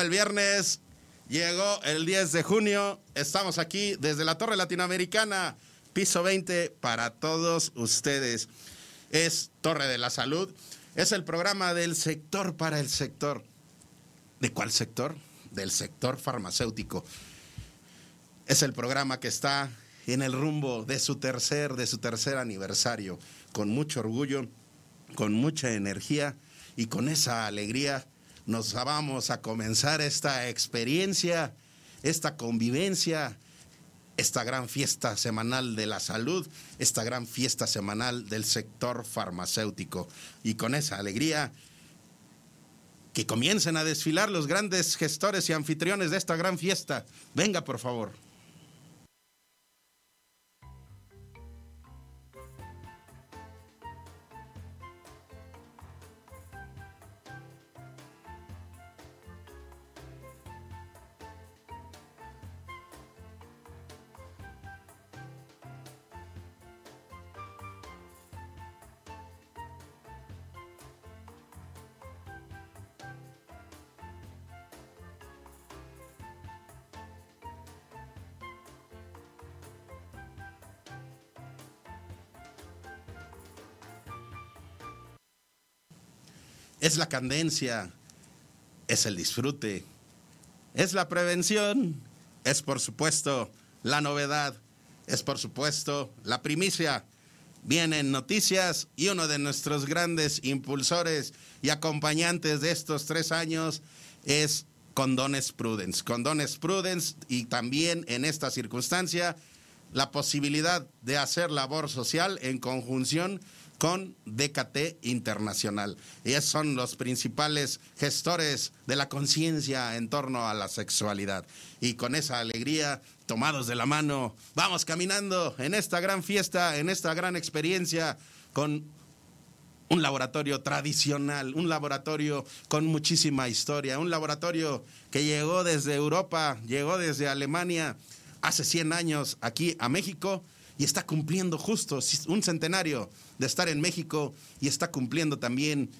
El viernes, llegó el 10 de junio. Estamos aquí desde la Torre Latinoamericana, piso 20, para todos ustedes. Es Torre de la Salud. Es el programa del sector para el sector. ¿De cuál sector? Del sector farmacéutico. Es el programa que está en el rumbo de su tercer, de su tercer aniversario, con mucho orgullo, con mucha energía y con esa alegría nos vamos a comenzar esta experiencia, esta convivencia, esta gran fiesta semanal de la salud, esta gran fiesta semanal del sector farmacéutico. Y con esa alegría, que comiencen a desfilar los grandes gestores y anfitriones de esta gran fiesta. Venga, por favor. Es la candencia, es el disfrute, es la prevención, es por supuesto la novedad, es por supuesto la primicia. Vienen noticias y uno de nuestros grandes impulsores y acompañantes de estos tres años es Condones Prudence. Condones Prudence y también en esta circunstancia la posibilidad de hacer labor social en conjunción con DKT Internacional. Ellos son los principales gestores de la conciencia en torno a la sexualidad. Y con esa alegría, tomados de la mano, vamos caminando en esta gran fiesta, en esta gran experiencia con un laboratorio tradicional, un laboratorio con muchísima historia, un laboratorio que llegó desde Europa, llegó desde Alemania hace 100 años aquí a México y está cumpliendo justo un centenario de estar en México y está cumpliendo también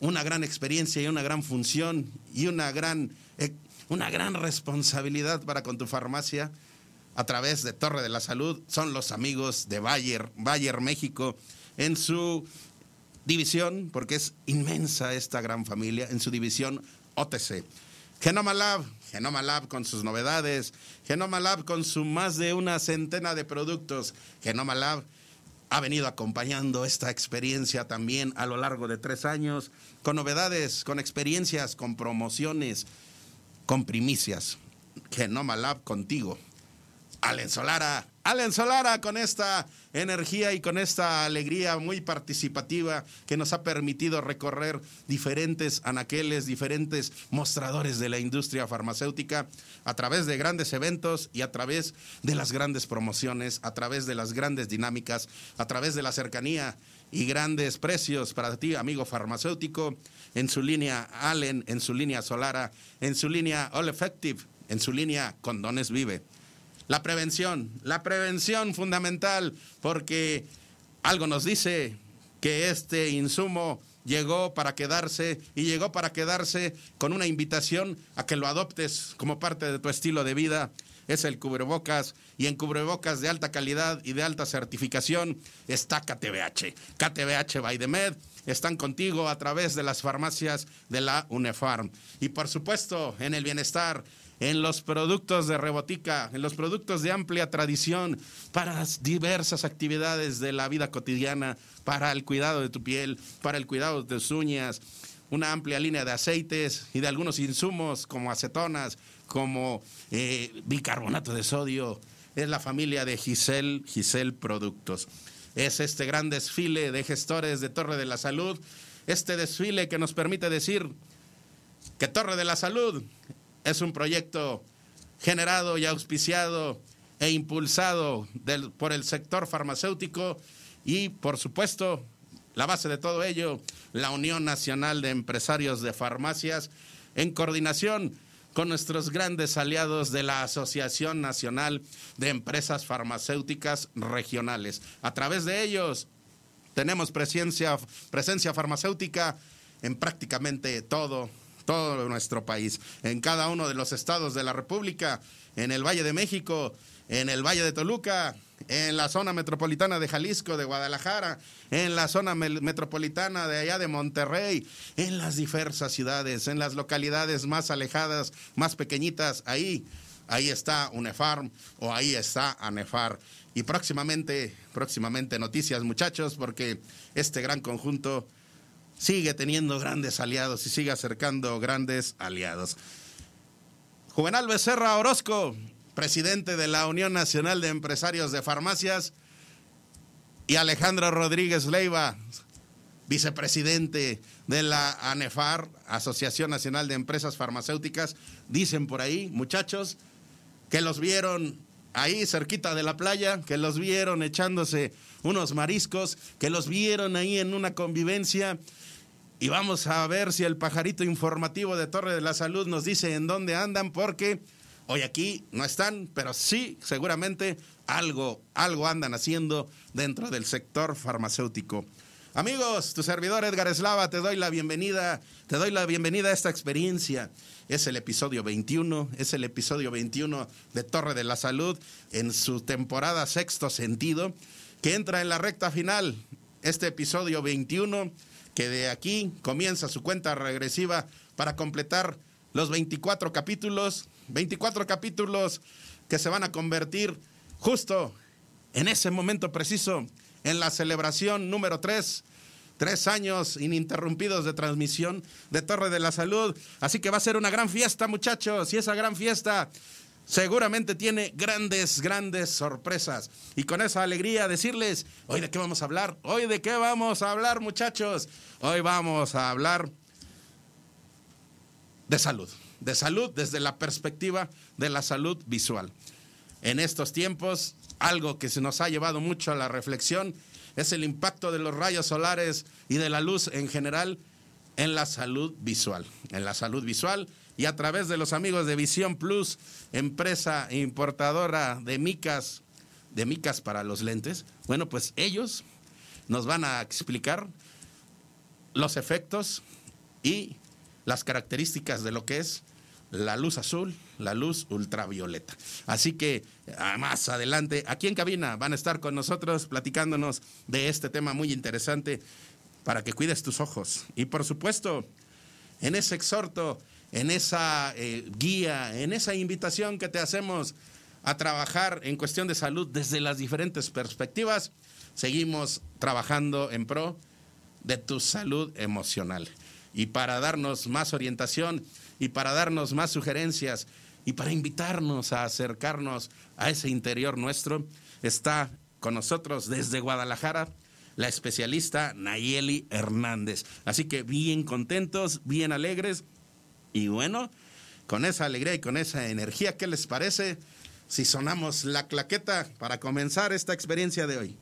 una gran experiencia y una gran función y una gran, eh, una gran responsabilidad para con tu farmacia a través de Torre de la Salud. Son los amigos de Bayer, Bayer México, en su división, porque es inmensa esta gran familia, en su división OTC. Genoma Lab, Genoma Lab con sus novedades, Genoma Lab con su más de una centena de productos. Genoma Lab ha venido acompañando esta experiencia también a lo largo de tres años, con novedades, con experiencias, con promociones, con primicias. Genoma Lab contigo. Allen Solara, Allen Solara con esta energía y con esta alegría muy participativa que nos ha permitido recorrer diferentes anaqueles, diferentes mostradores de la industria farmacéutica a través de grandes eventos y a través de las grandes promociones, a través de las grandes dinámicas, a través de la cercanía y grandes precios para ti, amigo farmacéutico, en su línea Allen, en su línea Solara, en su línea All Effective, en su línea Condones Vive. La prevención, la prevención fundamental, porque algo nos dice que este insumo llegó para quedarse y llegó para quedarse con una invitación a que lo adoptes como parte de tu estilo de vida. Es el cubrebocas y en cubrebocas de alta calidad y de alta certificación está KTBH. KTBH by están contigo a través de las farmacias de la UNEFARM. Y por supuesto, en el bienestar, en los productos de Rebotica, en los productos de amplia tradición para diversas actividades de la vida cotidiana, para el cuidado de tu piel, para el cuidado de tus uñas, una amplia línea de aceites y de algunos insumos como acetonas, como eh, bicarbonato de sodio. Es la familia de Giselle, Giselle Productos. Es este gran desfile de gestores de Torre de la Salud, este desfile que nos permite decir que Torre de la Salud es un proyecto generado y auspiciado e impulsado por el sector farmacéutico y, por supuesto, la base de todo ello, la Unión Nacional de Empresarios de Farmacias, en coordinación con nuestros grandes aliados de la Asociación Nacional de Empresas Farmacéuticas Regionales. A través de ellos tenemos presencia, presencia farmacéutica en prácticamente todo todo nuestro país, en cada uno de los estados de la República, en el Valle de México, en el Valle de Toluca, en la zona metropolitana de Jalisco, de Guadalajara, en la zona metropolitana de allá de Monterrey, en las diversas ciudades, en las localidades más alejadas, más pequeñitas, ahí, ahí está UNEFARM o ahí está ANEFAR. Y próximamente, próximamente noticias muchachos, porque este gran conjunto sigue teniendo grandes aliados y sigue acercando grandes aliados. Juvenal Becerra Orozco, presidente de la Unión Nacional de Empresarios de Farmacias, y Alejandro Rodríguez Leiva, vicepresidente de la ANEFAR, Asociación Nacional de Empresas Farmacéuticas, dicen por ahí, muchachos, que los vieron ahí cerquita de la playa, que los vieron echándose unos mariscos, que los vieron ahí en una convivencia y vamos a ver si el pajarito informativo de Torre de la Salud nos dice en dónde andan, porque hoy aquí no están, pero sí, seguramente algo, algo andan haciendo dentro del sector farmacéutico. Amigos, tu servidor Edgar Eslava, te doy la bienvenida, te doy la bienvenida a esta experiencia. Es el episodio 21, es el episodio 21 de Torre de la Salud en su temporada sexto sentido, que entra en la recta final. Este episodio 21 que de aquí comienza su cuenta regresiva para completar los 24 capítulos, 24 capítulos que se van a convertir justo en ese momento preciso, en la celebración número 3, tres años ininterrumpidos de transmisión de Torre de la Salud. Así que va a ser una gran fiesta, muchachos, y esa gran fiesta seguramente tiene grandes, grandes sorpresas. Y con esa alegría decirles, hoy de qué vamos a hablar, hoy de qué vamos a hablar muchachos, hoy vamos a hablar de salud, de salud desde la perspectiva de la salud visual. En estos tiempos, algo que se nos ha llevado mucho a la reflexión es el impacto de los rayos solares y de la luz en general en la salud visual. En la salud visual y a través de los amigos de Visión Plus, empresa importadora de micas, de micas para los lentes, bueno, pues ellos nos van a explicar los efectos y las características de lo que es la luz azul, la luz ultravioleta. Así que ah, más adelante, aquí en cabina, van a estar con nosotros platicándonos de este tema muy interesante para que cuides tus ojos. Y por supuesto, en ese exhorto en esa eh, guía, en esa invitación que te hacemos a trabajar en cuestión de salud desde las diferentes perspectivas, seguimos trabajando en pro de tu salud emocional. Y para darnos más orientación y para darnos más sugerencias y para invitarnos a acercarnos a ese interior nuestro, está con nosotros desde Guadalajara la especialista Nayeli Hernández. Así que bien contentos, bien alegres y bueno, con esa alegría y con esa energía, ¿qué les parece si sonamos la claqueta para comenzar esta experiencia de hoy?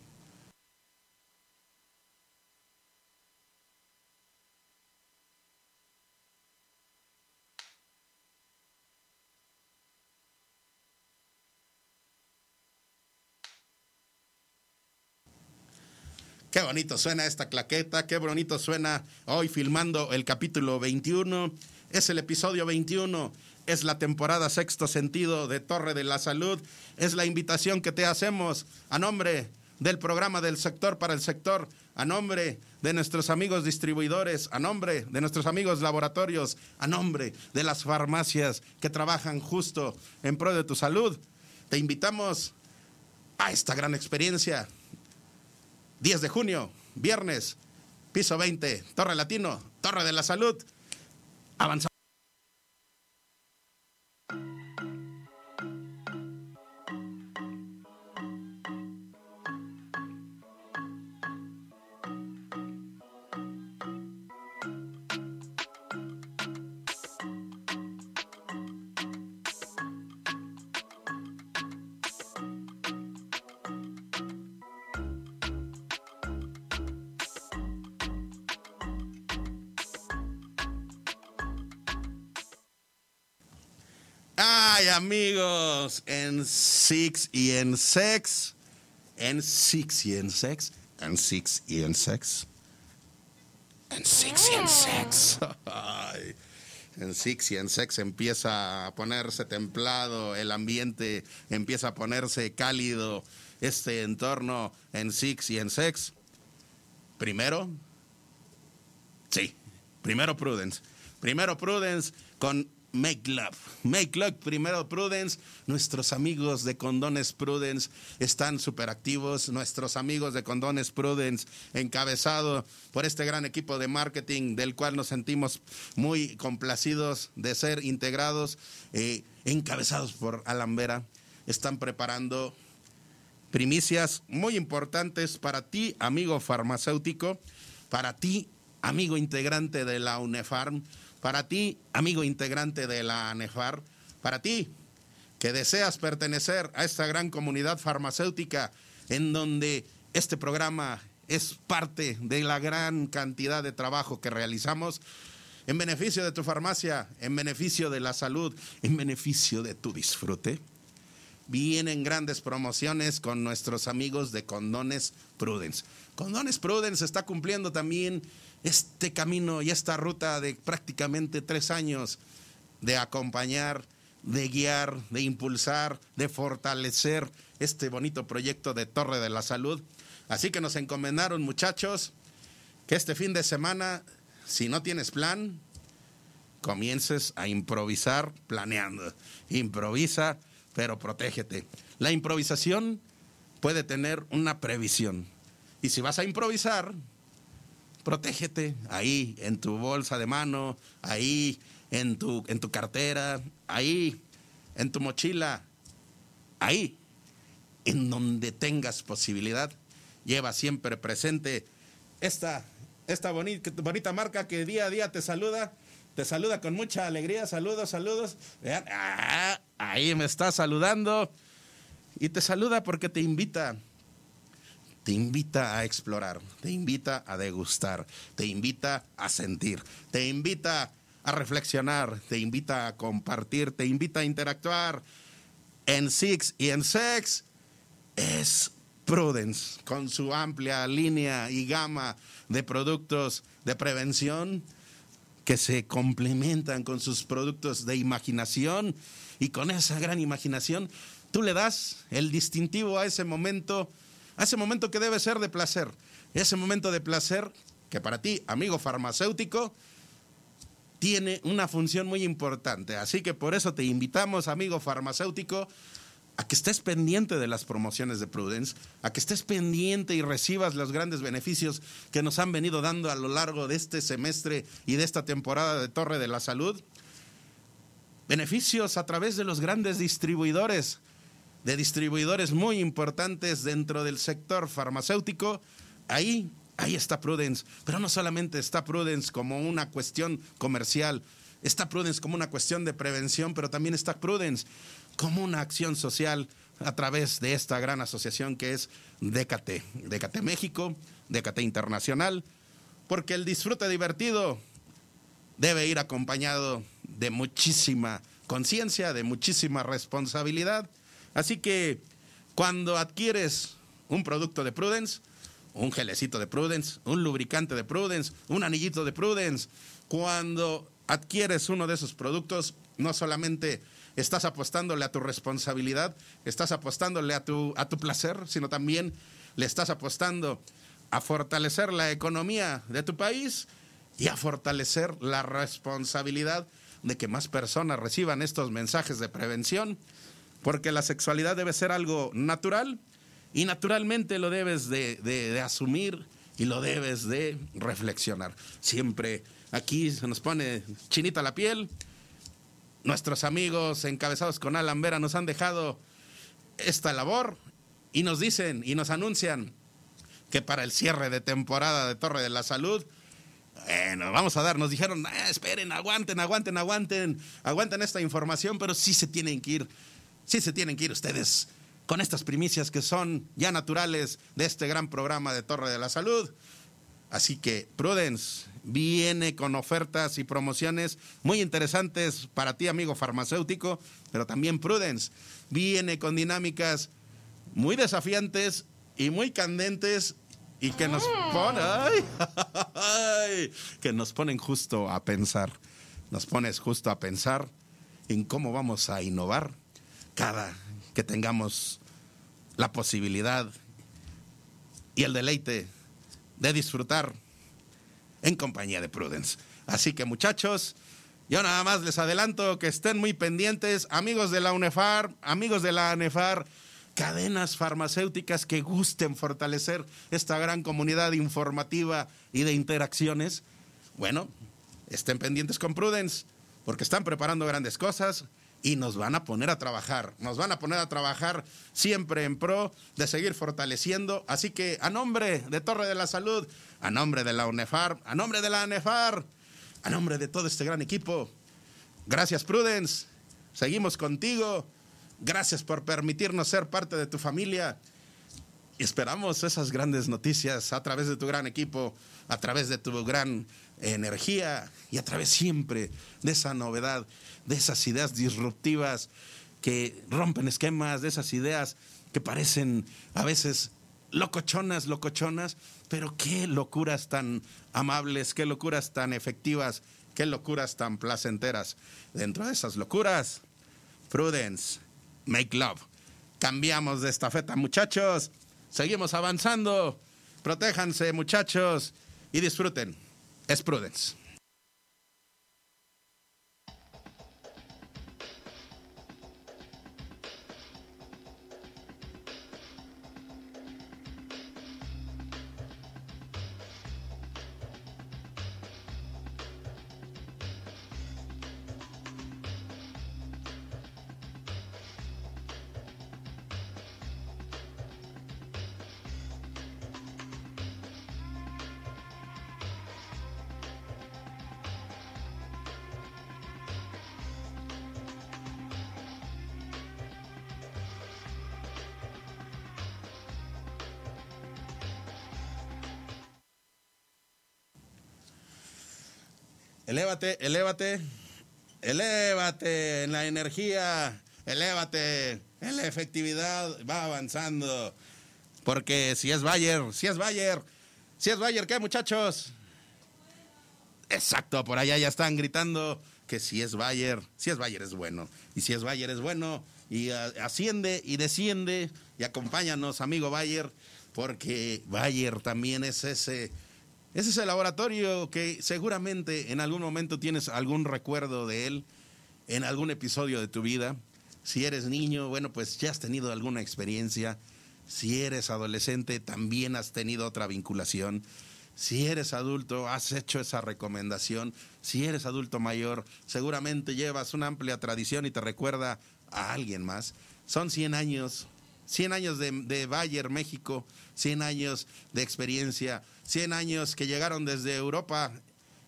Qué bonito suena esta claqueta, qué bonito suena hoy filmando el capítulo 21 es el episodio 21, es la temporada sexto sentido de Torre de la Salud, es la invitación que te hacemos a nombre del programa del sector para el sector, a nombre de nuestros amigos distribuidores, a nombre de nuestros amigos laboratorios, a nombre de las farmacias que trabajan justo en pro de tu salud, te invitamos a esta gran experiencia. 10 de junio, viernes, piso 20, Torre Latino, Torre de la Salud. Avanzamos. Amigos, en Six y en Sex, en Six y en Sex, en Six y en Sex, en Six y en Sex. En Six y en Sex empieza a ponerse templado, el ambiente empieza a ponerse cálido, este entorno en Six y en Sex. Primero, sí, primero Prudence, primero Prudence con Make Love. Make Love, primero Prudence. Nuestros amigos de Condones Prudence están súper activos. Nuestros amigos de Condones Prudence, encabezado por este gran equipo de marketing, del cual nos sentimos muy complacidos de ser integrados, eh, encabezados por Alan Vera, están preparando primicias muy importantes para ti, amigo farmacéutico, para ti, amigo integrante de la UNEFARM para ti, amigo integrante de la ANEFAR, para ti, que deseas pertenecer a esta gran comunidad farmacéutica en donde este programa es parte de la gran cantidad de trabajo que realizamos en beneficio de tu farmacia, en beneficio de la salud, en beneficio de tu disfrute. Vienen grandes promociones con nuestros amigos de Condones Prudence. Condones Prudence está cumpliendo también este camino y esta ruta de prácticamente tres años de acompañar, de guiar, de impulsar, de fortalecer este bonito proyecto de Torre de la Salud. Así que nos encomendaron muchachos que este fin de semana, si no tienes plan, comiences a improvisar planeando. Improvisa, pero protégete. La improvisación puede tener una previsión. Y si vas a improvisar, protégete ahí en tu bolsa de mano, ahí en tu, en tu cartera, ahí en tu mochila, ahí en donde tengas posibilidad. Lleva siempre presente esta, esta bonita, marca que día a día te saluda. Te saluda con mucha alegría. Saludos, saludos. Ah, ahí me está saludando. Y te saluda porque te invita te invita a explorar, te invita a degustar, te invita a sentir, te invita a reflexionar, te invita a compartir, te invita a interactuar. En Six y en Sex es Prudence, con su amplia línea y gama de productos de prevención que se complementan con sus productos de imaginación y con esa gran imaginación tú le das el distintivo a ese momento a ese momento que debe ser de placer, ese momento de placer que para ti, amigo farmacéutico, tiene una función muy importante. Así que por eso te invitamos, amigo farmacéutico, a que estés pendiente de las promociones de Prudence, a que estés pendiente y recibas los grandes beneficios que nos han venido dando a lo largo de este semestre y de esta temporada de Torre de la Salud. Beneficios a través de los grandes distribuidores de distribuidores muy importantes dentro del sector farmacéutico, ahí, ahí está Prudence. Pero no solamente está Prudence como una cuestión comercial, está Prudence como una cuestión de prevención, pero también está Prudence como una acción social a través de esta gran asociación que es DKT, DKT México, DKT Internacional, porque el disfrute divertido debe ir acompañado de muchísima conciencia, de muchísima responsabilidad Así que cuando adquieres un producto de Prudence, un gelecito de Prudence, un lubricante de Prudence, un anillito de Prudence, cuando adquieres uno de esos productos, no solamente estás apostándole a tu responsabilidad, estás apostándole a tu, a tu placer, sino también le estás apostando a fortalecer la economía de tu país y a fortalecer la responsabilidad de que más personas reciban estos mensajes de prevención, porque la sexualidad debe ser algo natural y naturalmente lo debes de, asumir y lo debes de reflexionar. Siempre aquí se nos pone chinita la piel. Nuestros amigos encabezados con Alan Vera nos han dejado esta labor y nos dicen y nos anuncian que para el cierre de temporada de Torre de la Salud, bueno, vamos a dar, nos dijeron, ah, esperen, aguanten, aguanten, aguanten, aguanten esta información, pero sí se tienen que ir, sí se tienen que ir ustedes con estas primicias que son ya naturales de este gran programa de Torre de la Salud. Así que Prudence viene con ofertas y promociones muy interesantes para ti, amigo farmacéutico, pero también Prudence viene con dinámicas muy desafiantes y muy candentes y que nos ponen, que nos ponen justo a pensar, nos pones justo a pensar en cómo vamos a innovar cada que tengamos la posibilidad y el deleite de disfrutar en compañía de Prudence. Así que muchachos, yo nada más les adelanto que estén muy pendientes, amigos de la UNEFAR, amigos de la ANEFAR, cadenas farmacéuticas que gusten fortalecer esta gran comunidad informativa y de interacciones, bueno, estén pendientes con Prudence, porque están preparando grandes cosas y nos van a poner a trabajar, nos van a poner a trabajar siempre en pro de seguir fortaleciendo. Así que a nombre de Torre de la Salud, a nombre de la UNEFAR, a nombre de la ANEFAR, a nombre de todo este gran equipo, gracias Prudence, seguimos contigo Gracias por permitirnos ser parte de tu familia. Esperamos esas grandes noticias a través de tu gran equipo, a través de tu gran energía y a través siempre de esa novedad, de esas ideas disruptivas que rompen esquemas, de esas ideas que parecen a veces locochonas, locochonas, pero qué locuras tan amables, qué locuras tan efectivas, qué locuras tan placenteras. Dentro de esas locuras, Prudence Make Love. Cambiamos de estafeta, muchachos. Seguimos avanzando. Protéjanse, muchachos, y disfruten. Es Prudence. Elévate, elévate, en la energía, elévate en la efectividad, va avanzando. Porque si es Bayer, si es Bayer, si es Bayer, ¿qué muchachos? Exacto, por allá ya están gritando que si es Bayer, si es Bayer es bueno. Y si es Bayer es bueno, y asciende y desciende, y acompáñanos, amigo Bayer, porque Bayer también es ese ese es el laboratorio que seguramente en algún momento tienes algún recuerdo de él, en algún episodio de tu vida. Si eres niño, bueno, pues ya has tenido alguna experiencia. Si eres adolescente, también has tenido otra vinculación. Si eres adulto, has hecho esa recomendación. Si eres adulto mayor, seguramente llevas una amplia tradición y te recuerda a alguien más. Son 100 años, 100 años de, de Bayer, México, 100 años de experiencia 100 años que llegaron desde Europa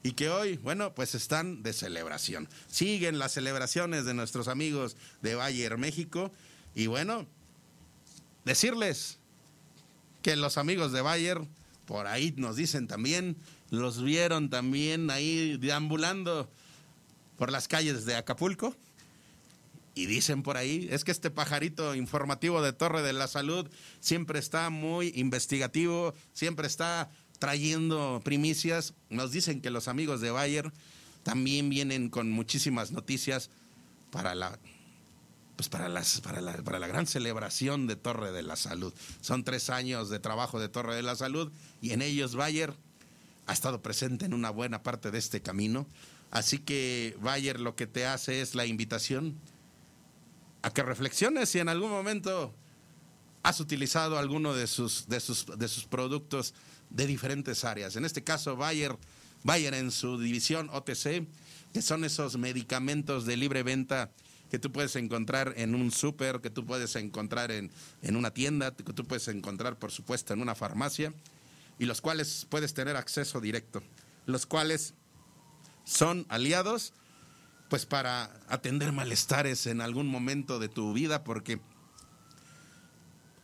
y que hoy, bueno, pues están de celebración. Siguen las celebraciones de nuestros amigos de Bayer, México. Y bueno, decirles que los amigos de Bayer, por ahí nos dicen también, los vieron también ahí deambulando por las calles de Acapulco. Y dicen por ahí, es que este pajarito informativo de Torre de la Salud siempre está muy investigativo, siempre está trayendo primicias. Nos dicen que los amigos de Bayer también vienen con muchísimas noticias para la pues para, las, para, la, para la gran celebración de Torre de la Salud. Son tres años de trabajo de Torre de la Salud y en ellos Bayer ha estado presente en una buena parte de este camino. Así que Bayer lo que te hace es la invitación a que reflexiones si en algún momento has utilizado alguno de sus, de sus, de sus productos de diferentes áreas. En este caso, Bayer, Bayer en su división OTC, que son esos medicamentos de libre venta que tú puedes encontrar en un súper, que tú puedes encontrar en, en una tienda, que tú puedes encontrar, por supuesto, en una farmacia, y los cuales puedes tener acceso directo, los cuales son aliados pues para atender malestares en algún momento de tu vida, porque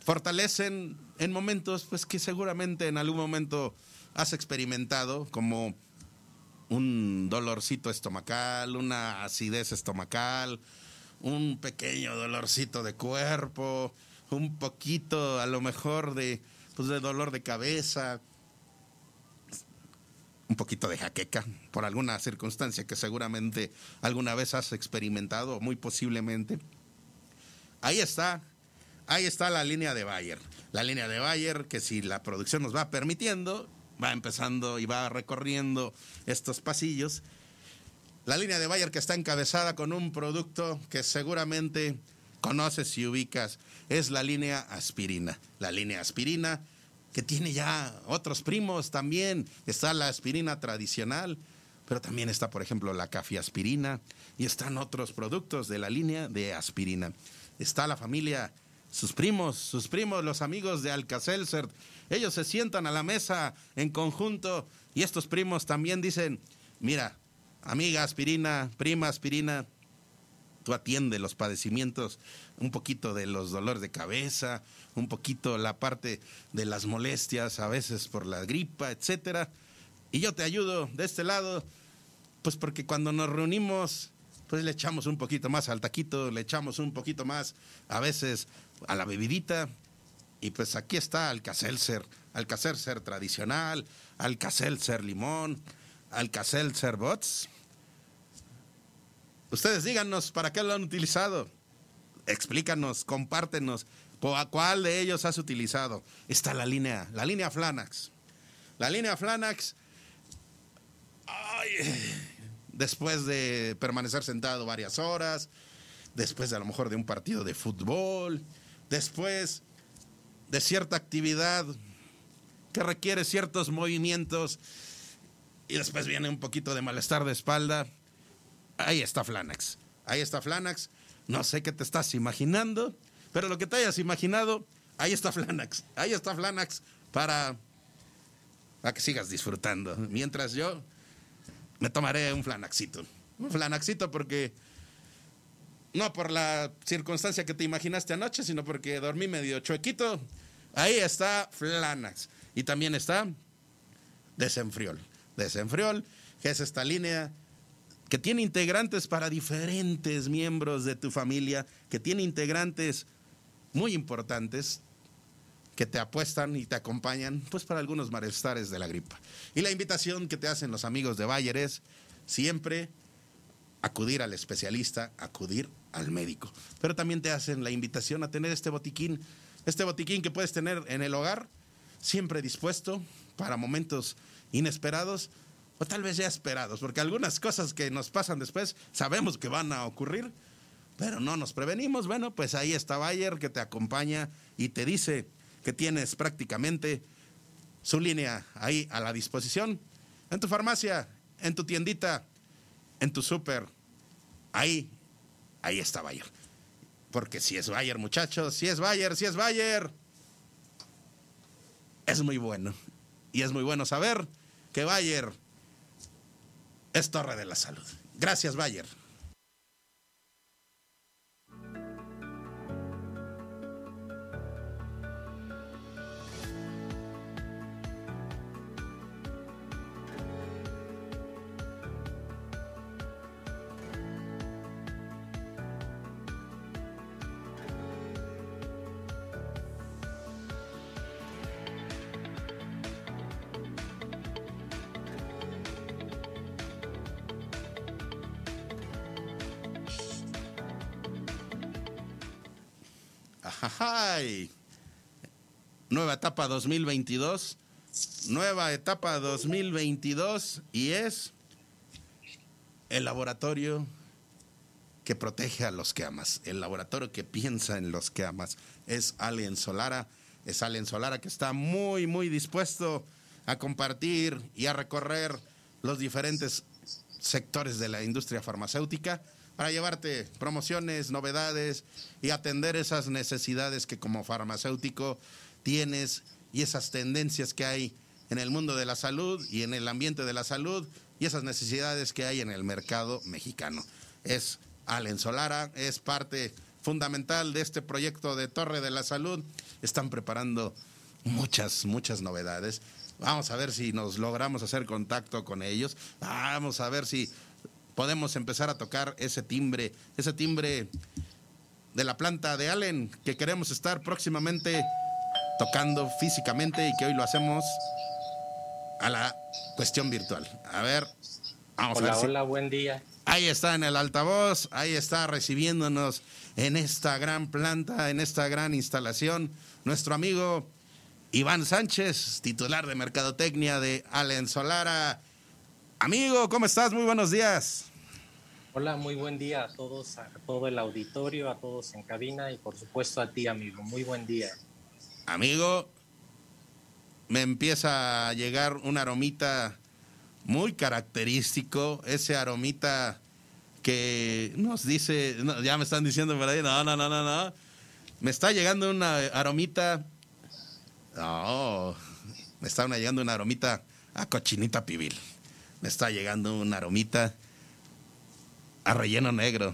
fortalecen en momentos pues que seguramente en algún momento has experimentado como un dolorcito estomacal, una acidez estomacal, un pequeño dolorcito de cuerpo, un poquito a lo mejor de pues de dolor de cabeza, un poquito de jaqueca por alguna circunstancia que seguramente alguna vez has experimentado, muy posiblemente. Ahí está, ahí está la línea de Bayer. La línea de Bayer que si la producción nos va permitiendo, va empezando y va recorriendo estos pasillos. La línea de Bayer que está encabezada con un producto que seguramente conoces y ubicas, es la línea aspirina. La línea aspirina que tiene ya otros primos también. Está la aspirina tradicional, pero también está, por ejemplo, la cafiaspirina y están otros productos de la línea de aspirina. Está la familia, sus primos, sus primos, los amigos de Alcacelser. Ellos se sientan a la mesa en conjunto y estos primos también dicen, mira, amiga aspirina, prima aspirina, tú los padecimientos, un poquito de los dolores de cabeza, un poquito la parte de las molestias, a veces por la gripa, etcétera. Y yo te ayudo de este lado, pues porque cuando nos reunimos, pues le echamos un poquito más al taquito, le echamos un poquito más a veces a la bebidita. Y pues aquí está Alcacelser, Alcacelser tradicional, Alcacelser limón, Alcacelser bots. Ustedes díganos para qué lo han utilizado. Explícanos, compártenos. ¿A cuál de ellos has utilizado? Está la línea, la línea Flanax. La línea Flanax, después de permanecer sentado varias horas, después de a lo mejor de un partido de fútbol, después de cierta actividad que requiere ciertos movimientos y después viene un poquito de malestar de espalda, ahí está Flanax. Ahí está Flanax. No sé qué te estás imaginando, pero lo que te hayas imaginado, ahí está Flanax. Ahí está Flanax para, que sigas disfrutando. Mientras yo me tomaré un Flanaxito. Un Flanaxito porque no por la circunstancia que te imaginaste anoche, sino porque dormí medio chuequito. Ahí está Flanax. Y también está Desenfriol. Desenfriol, que es esta línea que tiene integrantes para diferentes miembros de tu familia, que tiene integrantes muy importantes que te apuestan y te acompañan, pues para algunos malestares de la gripa. Y la invitación que te hacen los amigos de Bayer es siempre acudir al especialista, acudir al médico. Pero también te hacen la invitación a tener este botiquín, este botiquín que puedes tener en el hogar, siempre dispuesto para momentos inesperados o tal vez ya esperados, porque algunas cosas que nos pasan después sabemos que van a ocurrir, pero no nos prevenimos. Bueno, pues ahí está Bayer que te acompaña y te dice que tienes prácticamente su línea ahí a la disposición, en tu farmacia, en tu tiendita, en tu súper. Ahí, ahí está Bayer. Porque si es Bayer, muchachos, si es Bayer, si es Bayer, es muy bueno. Y es muy bueno saber que Bayer es Torre de la Salud. Gracias, Bayer. Nueva etapa 2022. Nueva etapa 2022 y es el laboratorio que protege a los que amas, el laboratorio que piensa en los que amas. Es Alien Solara, es Alien Solara que está muy, muy dispuesto a compartir y a recorrer los diferentes sectores de la industria farmacéutica para llevarte promociones, novedades y atender esas necesidades que como farmacéutico tienes y esas tendencias que hay en el mundo de la salud y en el ambiente de la salud y esas necesidades que hay en el mercado mexicano. Es Allen Solara, es parte fundamental de este proyecto de Torre de la Salud. Están preparando muchas, muchas novedades. Vamos a ver si nos logramos hacer contacto con ellos. Vamos a ver si podemos empezar a tocar ese timbre, ese timbre de la planta de Allen que queremos estar próximamente tocando físicamente y que hoy lo hacemos a la cuestión virtual. A ver, vamos hola, a ver. Hola, buen día. Ahí está en el altavoz, ahí está recibiéndonos en esta gran planta, en esta gran instalación, nuestro amigo Iván Sánchez, titular de Mercadotecnia de Allen Solara. Amigo, ¿cómo estás? Muy buenos días. Hola, muy buen día a todos, a todo el auditorio, a todos en cabina y por supuesto a ti, amigo. Muy buen día. Amigo, me empieza a llegar un aromita muy característico, ese aromita que nos dice, ya me están diciendo por ahí, no, no, no, no, no. Me está llegando una aromita, no, me está llegando una aromita a cochinita pibil. Me está llegando una aromita a relleno negro.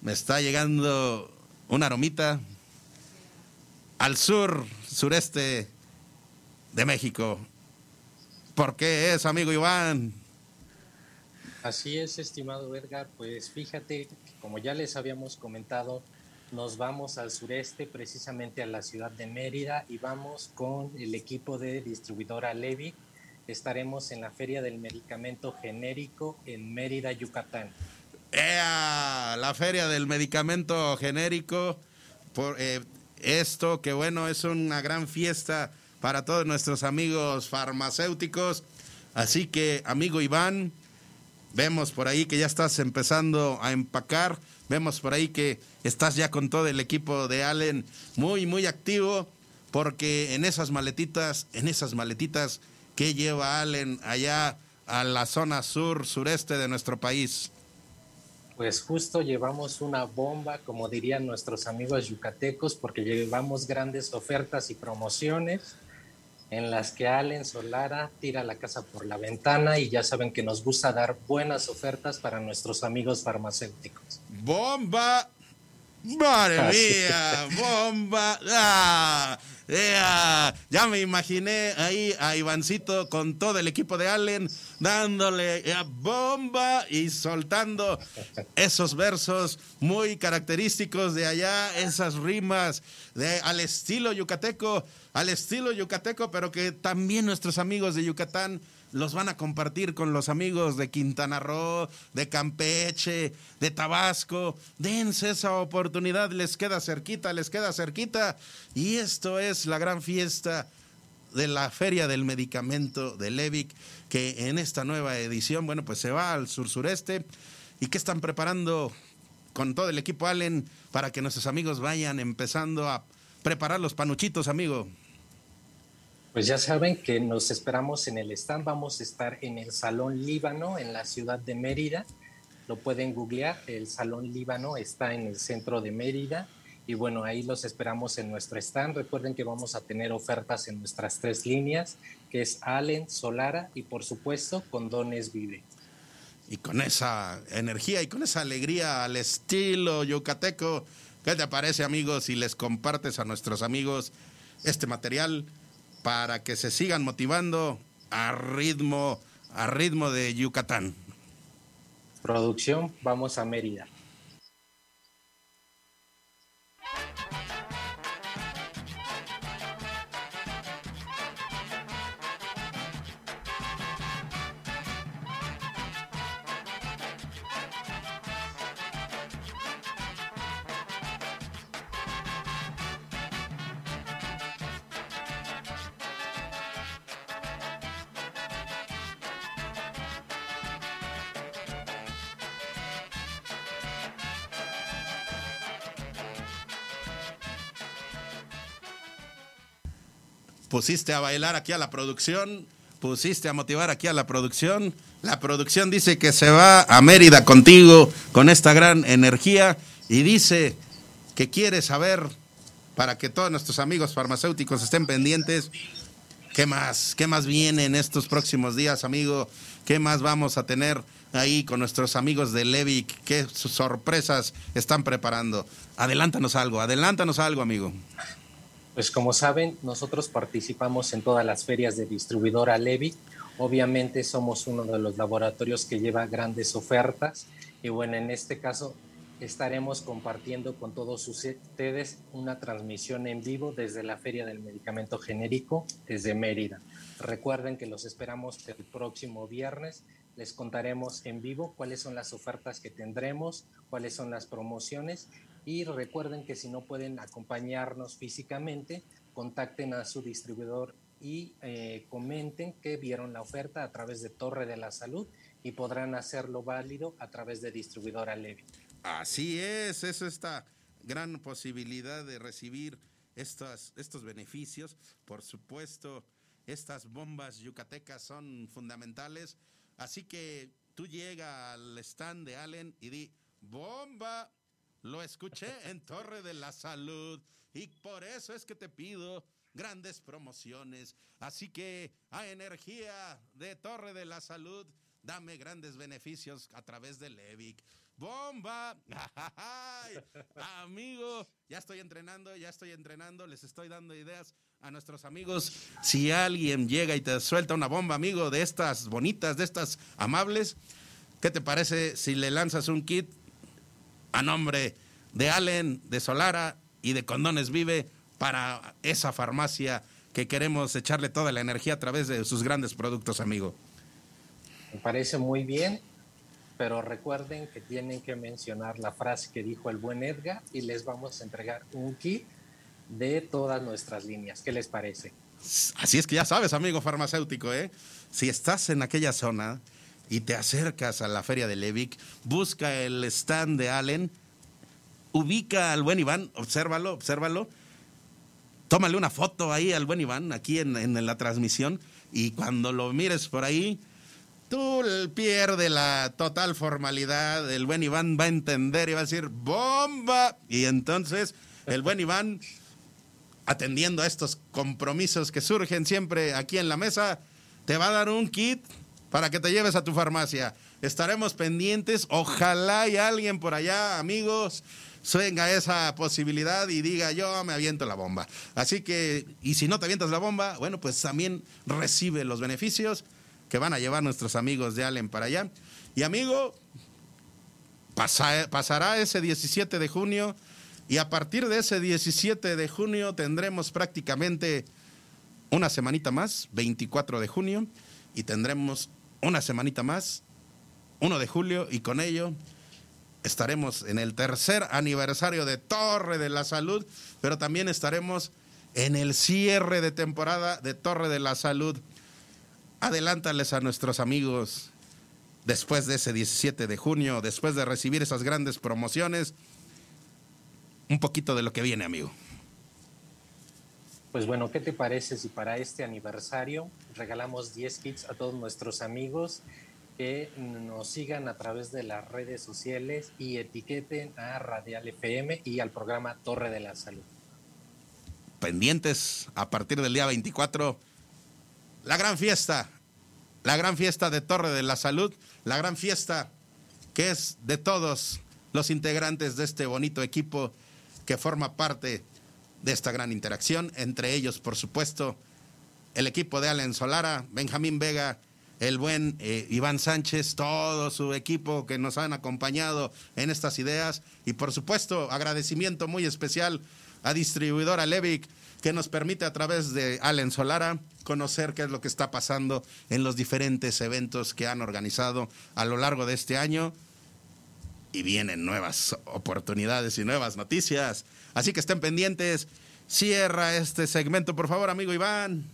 Me está llegando una aromita al sur, sureste de México. ¿Por qué es, amigo Iván? Así es, estimado Edgar. Pues fíjate, como ya les habíamos comentado, nos vamos al sureste, precisamente a la ciudad de Mérida, y vamos con el equipo de distribuidora Levi. Estaremos en la Feria del Medicamento Genérico en Mérida, Yucatán. ¡Ea! La Feria del Medicamento Genérico. Por, eh, esto, que bueno, es una gran fiesta para todos nuestros amigos farmacéuticos. Así que, amigo Iván, vemos por ahí que ya estás empezando a empacar. Vemos por ahí que estás ya con todo el equipo de Allen muy, muy activo. Porque en esas maletitas, en esas maletitas que lleva Allen allá a la zona sur, sureste de nuestro país. Pues justo llevamos una bomba, como dirían nuestros amigos yucatecos, porque llevamos grandes ofertas y promociones en las que Allen Solara tira la casa por la ventana y ya saben que nos gusta dar buenas ofertas para nuestros amigos farmacéuticos. ¡Bomba! ¡Madre mía! ¡Bomba! ¡Ah! Ya me imaginé ahí a Ivancito con todo el equipo de Allen dándole bomba y soltando esos versos muy característicos de allá, esas rimas de al estilo yucateco, al estilo yucateco, pero que también nuestros amigos de Yucatán los van a compartir con los amigos de Quintana Roo, de Campeche, de Tabasco. Dense esa oportunidad, les queda cerquita, les queda cerquita. Y esto es la gran fiesta de la Feria del Medicamento de Levic, que en esta nueva edición, bueno, pues se va al sur sureste. ¿Y qué están preparando con todo el equipo Allen para que nuestros amigos vayan empezando a preparar los panuchitos, amigo? Pues ya saben que nos esperamos en el stand. Vamos a estar en el Salón Líbano, en la ciudad de Mérida. Lo pueden googlear. El Salón Líbano está en el centro de Mérida. Y bueno, ahí los esperamos en nuestro stand. Recuerden que vamos a tener ofertas en nuestras tres líneas, que es Allen, Solara y por supuesto Condones Vive. Y con esa energía y con esa alegría al estilo yucateco, ¿qué te parece, amigos, si les compartes a nuestros amigos este material? Para que se sigan motivando a ritmo, a ritmo de Yucatán. Producción, vamos a Mérida. Pusiste a bailar aquí a la producción, pusiste a motivar aquí a la producción. La producción dice que se va a Mérida contigo con esta gran energía y dice que quiere saber, para que todos nuestros amigos farmacéuticos estén pendientes, ¿qué más? ¿Qué más viene en estos próximos días, amigo? ¿Qué más vamos a tener ahí con nuestros amigos de Levic? ¿Qué sorpresas están preparando? Adelántanos algo, adelántanos algo, amigo. Pues como saben, nosotros participamos en todas las ferias de distribuidora Levic. Obviamente somos uno de los laboratorios que lleva grandes ofertas y bueno, en este caso estaremos compartiendo con todos ustedes una transmisión en vivo desde la Feria del Medicamento Genérico desde Mérida. Recuerden que los esperamos el próximo viernes. Les contaremos en vivo cuáles son las ofertas que tendremos, cuáles son las promociones y recuerden que si no pueden acompañarnos físicamente, contacten a su distribuidor y eh, comenten que vieron la oferta a través de Torre de la Salud y podrán hacerlo válido a través de distribuidora Levi. Así es, es esta gran posibilidad de recibir estos, estos beneficios. Por supuesto, estas bombas yucatecas son fundamentales. Así que tú llega al stand de Allen y di, bomba, lo escuché en Torre de la Salud y por eso es que te pido grandes promociones. Así que a energía de Torre de la Salud, dame grandes beneficios a través de Levic bomba. amigo, ya estoy entrenando, ya estoy entrenando, les estoy dando ideas a nuestros amigos. Si alguien llega y te suelta una bomba, amigo, de estas bonitas, de estas amables, ¿qué te parece si le lanzas un kit a nombre de Allen, de Solara y de Condones Vive para esa farmacia que queremos echarle toda la energía a través de sus grandes productos, amigo? Me parece muy bien pero recuerden que tienen que mencionar la frase que dijo el buen Edgar y les vamos a entregar un kit de todas nuestras líneas. ¿Qué les parece? Así es que ya sabes, amigo farmacéutico, ¿eh? Si estás en aquella zona y te acercas a la feria de Levic, busca el stand de Allen, ubica al buen Iván, obsérvalo, obsérvalo, tómale una foto ahí al buen Iván, aquí en, en la transmisión, y cuando lo mires por ahí, Tú pierde la total formalidad, el buen Iván va a entender y va a decir bomba. Y entonces el buen Iván, atendiendo a estos compromisos que surgen siempre aquí en la mesa, te va a dar un kit para que te lleves a tu farmacia. Estaremos pendientes. Ojalá hay alguien por allá, amigos, venga esa posibilidad y diga yo me aviento la bomba. Así que, y si no te avientas la bomba, bueno, pues también recibe los beneficios que van a llevar nuestros amigos de Allen para allá. Y amigo, pasará ese 17 de junio y a partir de ese 17 de junio tendremos prácticamente una semanita más, 24 de junio, y tendremos una semanita más, 1 de julio, y con ello estaremos en el tercer aniversario de Torre de la Salud, pero también estaremos en el cierre de temporada de Torre de la Salud adelántales a nuestros amigos después de ese 17 de junio, después de recibir esas grandes promociones, un poquito de lo que viene, amigo. Pues bueno, ¿qué te parece si para este aniversario regalamos 10 kits a todos nuestros amigos que nos sigan a través de las redes sociales y etiqueten a Radial FM y al programa Torre de la Salud? Pendientes a partir del día 24 la gran fiesta, la gran fiesta de Torre de la Salud, la gran fiesta que es de todos los integrantes de este bonito equipo que forma parte de esta gran interacción, entre ellos, por supuesto, el equipo de Allen Solara, Benjamín Vega, el buen eh, Iván Sánchez, todo su equipo que nos han acompañado en estas ideas y por supuesto agradecimiento muy especial a distribuidora Levic que nos permite a través de Allen Solara conocer qué es lo que está pasando en los diferentes eventos que han organizado a lo largo de este año. Y vienen nuevas oportunidades y nuevas noticias. Así que estén pendientes. Cierra este segmento, por favor, amigo Iván.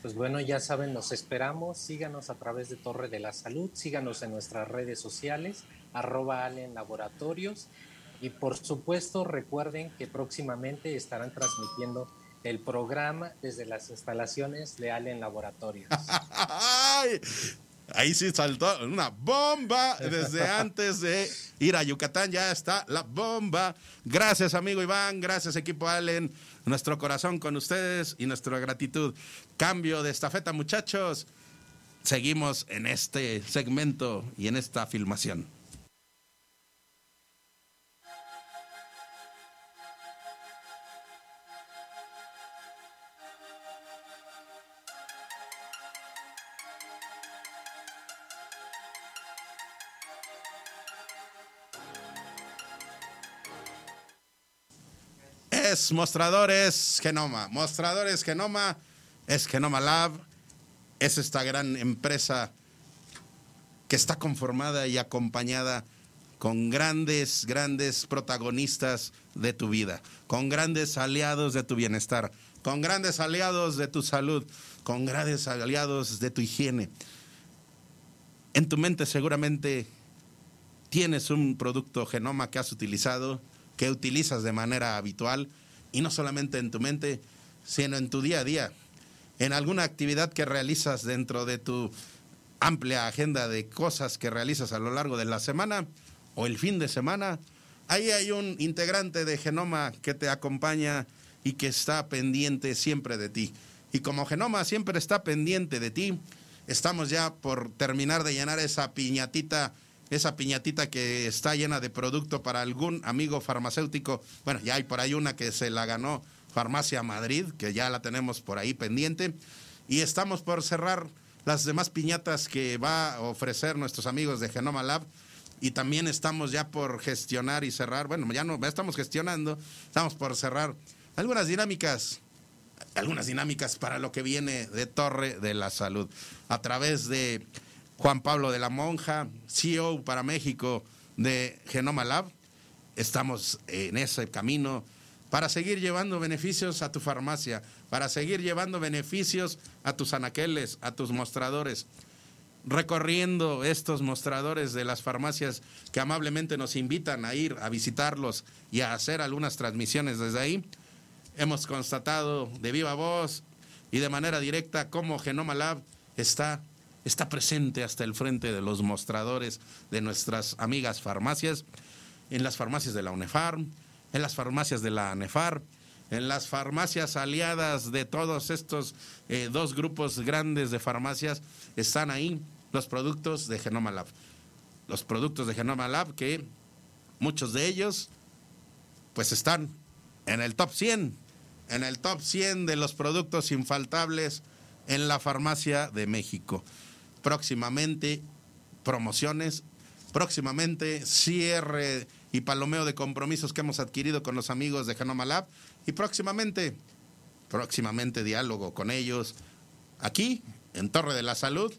Pues bueno, ya saben, nos esperamos. Síganos a través de Torre de la Salud, síganos en nuestras redes sociales, arroba Allen Laboratorios. Y por supuesto, recuerden que próximamente estarán transmitiendo el programa desde las instalaciones de Allen Laboratorios. Ahí sí saltó una bomba desde antes de ir a Yucatán. Ya está la bomba. Gracias, amigo Iván. Gracias, equipo Allen. Nuestro corazón con ustedes y nuestra gratitud. Cambio de estafeta, muchachos. Seguimos en este segmento y en esta filmación. Es Mostradores Genoma. Mostradores Genoma es Genoma Lab. Es esta gran empresa que está conformada y acompañada con grandes, grandes protagonistas de tu vida, con grandes aliados de tu bienestar, con grandes aliados de tu salud, con grandes aliados de tu higiene. En tu mente seguramente tienes un producto genoma que has utilizado, que utilizas de manera habitual, y no solamente en tu mente, sino en tu día a día, en alguna actividad que realizas dentro de tu amplia agenda de cosas que realizas a lo largo de la semana o el fin de semana. Ahí hay un integrante de Genoma que te acompaña y que está pendiente siempre de ti. Y como Genoma siempre está pendiente de ti, estamos ya por terminar de llenar esa piñatita esa piñatita que está llena de producto para algún amigo farmacéutico. Bueno, ya hay por ahí una que se la ganó Farmacia Madrid, que ya la tenemos por ahí pendiente. Y estamos por cerrar las demás piñatas que va a ofrecer nuestros amigos de Genoma Lab. Y también estamos ya por gestionar y cerrar, bueno, ya no, ya estamos gestionando, estamos por cerrar algunas dinámicas, algunas dinámicas para lo que viene de Torre de la Salud, a través de Juan Pablo de la Monja, CEO para México de Genoma Lab. Estamos en ese camino para seguir llevando beneficios a tu farmacia, para seguir llevando beneficios a tus anaqueles, a tus mostradores, recorriendo estos mostradores de las farmacias que amablemente nos invitan a ir a visitarlos y a hacer algunas transmisiones desde ahí. Hemos constatado de viva voz y de manera directa cómo Genoma Lab está está presente hasta el frente de los mostradores de nuestras amigas farmacias, en las farmacias de la UNEFARM, en las farmacias de la ANEFAR, en las farmacias aliadas de todos estos eh, dos grupos grandes de farmacias, están ahí los productos de Genoma Lab. Los productos de Genoma Lab que muchos de ellos pues están en el top 100, en el top 100 de los productos infaltables en la farmacia de México próximamente promociones, próximamente cierre y palomeo de compromisos que hemos adquirido con los amigos de Genoma Lab y próximamente, próximamente diálogo con ellos aquí en Torre de la Salud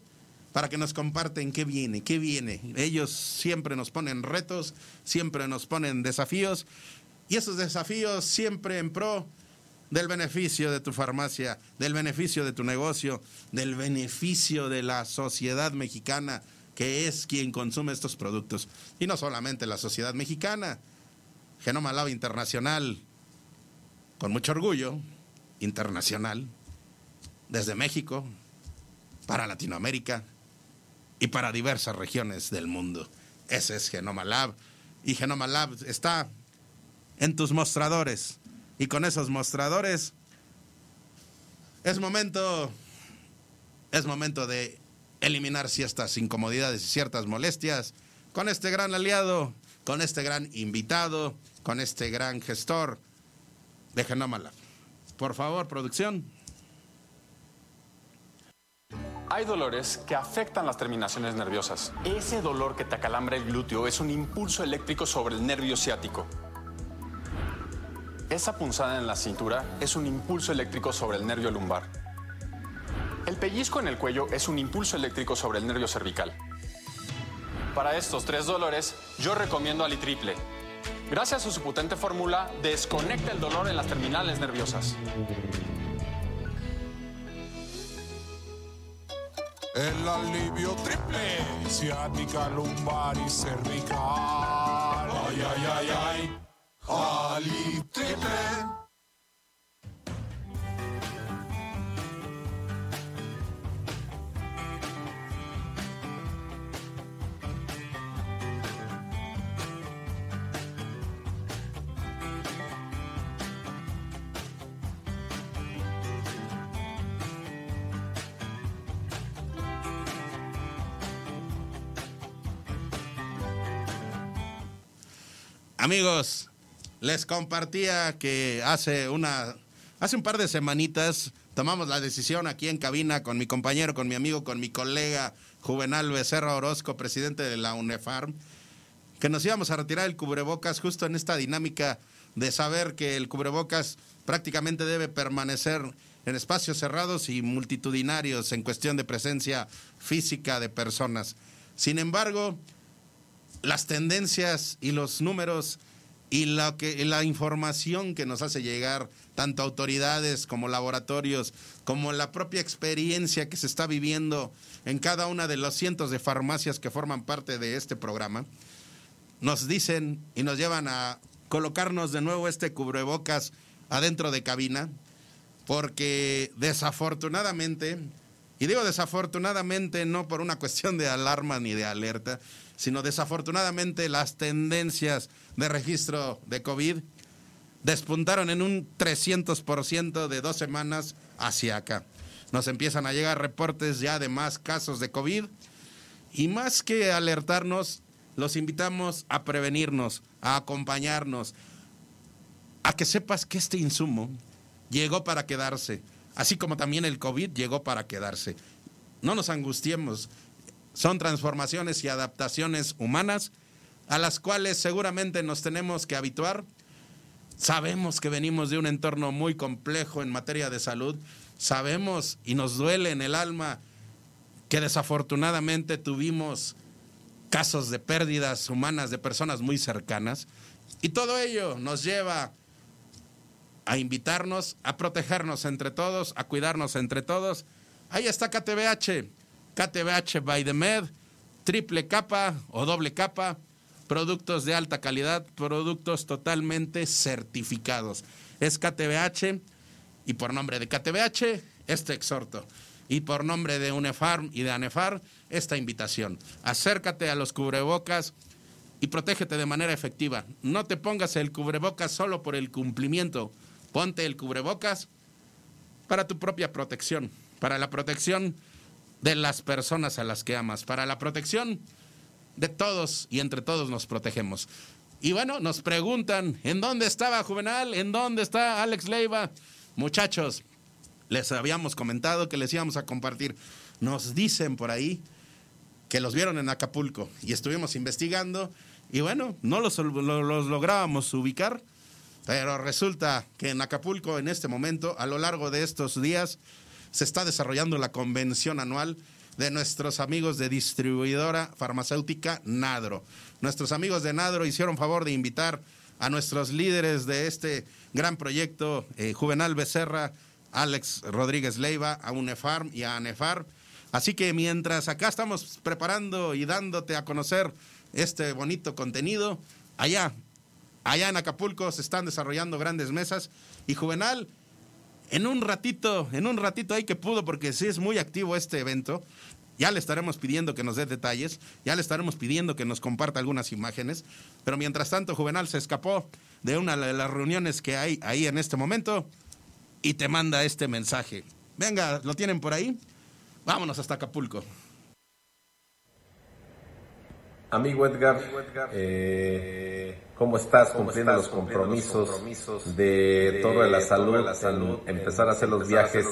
para que nos comparten qué viene, qué viene. Ellos siempre nos ponen retos, siempre nos ponen desafíos y esos desafíos siempre en pro del beneficio de tu farmacia, del beneficio de tu negocio, del beneficio de la sociedad mexicana, que es quien consume estos productos. Y no solamente la sociedad mexicana, Genoma Lab Internacional, con mucho orgullo, internacional, desde México, para Latinoamérica y para diversas regiones del mundo. Ese es Genoma Lab. Y Genoma Lab está en tus mostradores y con esos mostradores es momento es momento de eliminar ciertas incomodidades y ciertas molestias con este gran aliado, con este gran invitado, con este gran gestor de Genoma. Por favor, producción. Hay dolores que afectan las terminaciones nerviosas. Ese dolor que te acalambra el glúteo es un impulso eléctrico sobre el nervio ciático. Esa punzada en la cintura es un impulso eléctrico sobre el nervio lumbar. El pellizco en el cuello es un impulso eléctrico sobre el nervio cervical. Para estos tres dolores, yo recomiendo Alitriple. Gracias a su potente fórmula, desconecta el dolor en las terminales nerviosas. El alivio triple, ciática, lumbar y cervical. Ay, ay, ay, ay. Ali Triple. Amigos, les compartía que hace una hace un par de semanitas tomamos la decisión aquí en cabina con mi compañero, con mi amigo, con mi colega Juvenal Becerra Orozco, presidente de la UNEFARM, que nos íbamos a retirar el cubrebocas justo en esta dinámica de saber que el cubrebocas prácticamente debe permanecer en espacios cerrados y multitudinarios en cuestión de presencia física de personas. Sin embargo, las tendencias y los números y la, que, la información que nos hace llegar tanto autoridades como laboratorios, como la propia experiencia que se está viviendo en cada una de los cientos de farmacias que forman parte de este programa, nos dicen y nos llevan a colocarnos de nuevo este cubrebocas adentro de cabina, porque desafortunadamente, y digo desafortunadamente no por una cuestión de alarma ni de alerta, sino desafortunadamente las tendencias de registro de COVID despuntaron en un 300% de dos semanas hacia acá. Nos empiezan a llegar reportes ya de más casos de COVID y más que alertarnos, los invitamos a prevenirnos, a acompañarnos, a que sepas que este insumo llegó para quedarse, así como también el COVID llegó para quedarse. No nos angustiemos, son transformaciones y adaptaciones humanas a las cuales seguramente nos tenemos que habituar. Sabemos que venimos de un entorno muy complejo en materia de salud, sabemos y nos duele en el alma que desafortunadamente tuvimos casos de pérdidas humanas de personas muy cercanas y todo ello nos lleva a invitarnos a protegernos entre todos, a cuidarnos entre todos. Ahí está KTBH, KTBH by the Med, triple capa o doble capa, productos de alta calidad, productos totalmente certificados. Es KTBH y por nombre de KTBH, este exhorto. Y por nombre de UNEFARM y de ANEFAR, esta invitación. Acércate a los cubrebocas y protégete de manera efectiva. No te pongas el cubrebocas solo por el cumplimiento Ponte el cubrebocas para tu propia protección, para la protección de las personas a las que amas, para la protección de todos y entre todos nos protegemos. Y bueno, nos preguntan, ¿en dónde estaba Juvenal? ¿En dónde está Alex Leiva? Muchachos, les habíamos comentado que les íbamos a compartir. Nos dicen por ahí que los vieron en Acapulco y estuvimos investigando y bueno, no los, los lográbamos ubicar pero resulta que en Acapulco, en este momento, a lo largo de estos días, se está desarrollando la convención anual de nuestros amigos de distribuidora farmacéutica Nadro. Nuestros amigos de Nadro hicieron favor de invitar a nuestros líderes de este gran proyecto, eh, Juvenal Becerra, Alex Rodríguez Leiva, a UNEFARM y a ANEFAR. Así que mientras acá estamos preparando y dándote a conocer este bonito contenido, allá Allá en Acapulco se están desarrollando grandes mesas y Juvenal, en un ratito, en un ratito ahí que pudo, porque sí es muy activo este evento, ya le estaremos pidiendo que nos dé detalles, ya le estaremos pidiendo que nos comparta algunas imágenes, pero mientras tanto Juvenal se escapó de una de las reuniones que hay ahí en este momento y te manda este mensaje. Venga, ¿lo tienen por ahí? Vámonos hasta Acapulco. Amigo Edgar, eh, ¿cómo estás cumpliendo los compromisos de Torre de la Salud, en empezar a hacer los viajes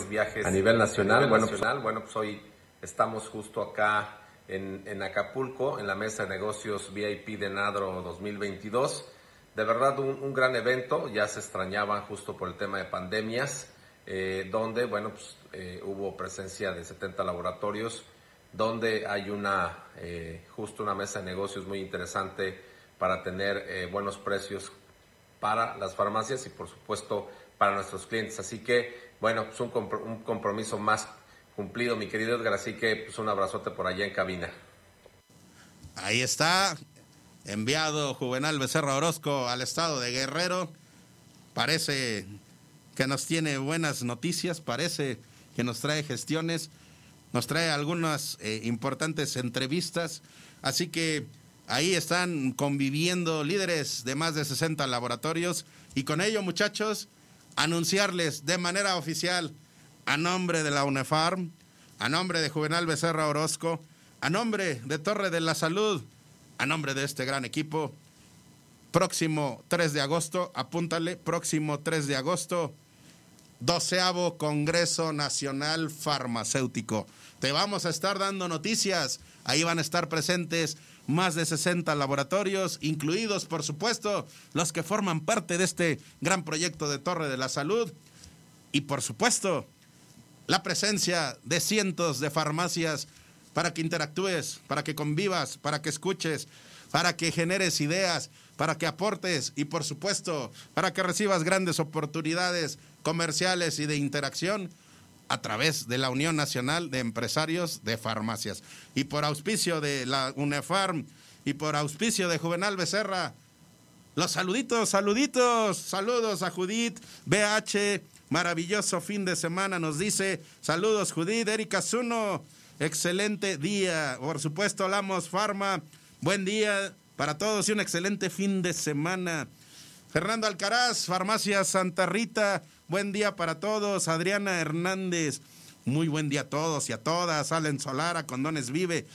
a nivel nacional? Bueno, pues, bueno, pues hoy estamos justo acá en, Acapulco, en la mesa de negocios VIP de Nadro 2022. De verdad, un, gran evento, ya se extrañaban justo por el tema de pandemias, eh, donde, bueno, pues eh, hubo presencia de 70 laboratorios donde hay una eh, justo una mesa de negocios muy interesante para tener eh, buenos precios para las farmacias y por supuesto para nuestros clientes. Así que bueno, pues un, un compromiso más cumplido, mi querido Edgar. Así que pues un abrazote por allá en cabina. Ahí está, enviado Juvenal Becerra Orozco al estado de Guerrero. Parece que nos tiene buenas noticias, parece que nos trae gestiones nos trae algunas eh, importantes entrevistas, así que ahí están conviviendo líderes de más de 60 laboratorios. Y con ello muchachos, anunciarles de manera oficial a nombre de la UNEFARM, a nombre de Juvenal Becerra Orozco, a nombre de Torre de la Salud, a nombre de este gran equipo, próximo 3 de agosto, apúntale, próximo 3 de agosto, doceavo Congreso Nacional Farmacéutico. Te vamos a estar dando noticias, ahí van a estar presentes más de 60 laboratorios, incluidos, por supuesto, los que forman parte de este gran proyecto de Torre de la Salud. Y, por supuesto, la presencia de cientos de farmacias para que interactúes, para que convivas, para que escuches, para que generes ideas, para que aportes y, por supuesto, para que recibas grandes oportunidades comerciales y de interacción a través de la Unión Nacional de Empresarios de Farmacias. Y por auspicio de la UNEFARM y por auspicio de Juvenal Becerra, los saluditos, saluditos, saludos a Judith, BH, maravilloso fin de semana, nos dice, saludos Judith, Erika Zuno, excelente día, por supuesto, Lamos Farma, buen día para todos y un excelente fin de semana. Fernando Alcaraz, Farmacia Santa Rita, buen día para todos. Adriana Hernández, muy buen día a todos y a todas. Allen Solara, Condones Vive.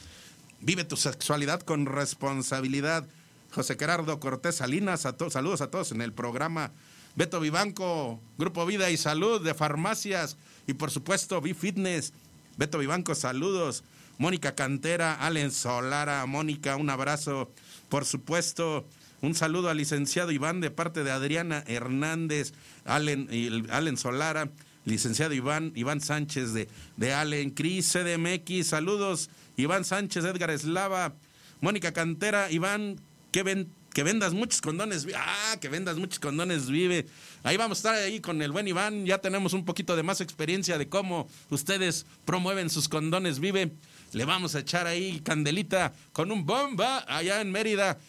Vive tu sexualidad con responsabilidad. José Gerardo Cortés Salinas, a saludos a todos en el programa. Beto Vivanco, Grupo Vida y Salud de Farmacias y por supuesto V-Fitness. Beto Vivanco, saludos. Mónica Cantera, Allen Solara, Mónica, un abrazo. Por supuesto, un saludo al licenciado Iván de parte de Adriana Hernández, Allen, Allen Solara, licenciado Iván, Iván Sánchez de, de Allen, Cris CDMX, saludos, Iván Sánchez, Edgar Eslava, Mónica Cantera, Iván, que, ven, que vendas muchos condones, ah, que vendas muchos condones, vive. Ahí vamos a estar ahí con el buen Iván, ya tenemos un poquito de más experiencia de cómo ustedes promueven sus condones, vive. Le vamos a echar ahí candelita con un bomba allá en Mérida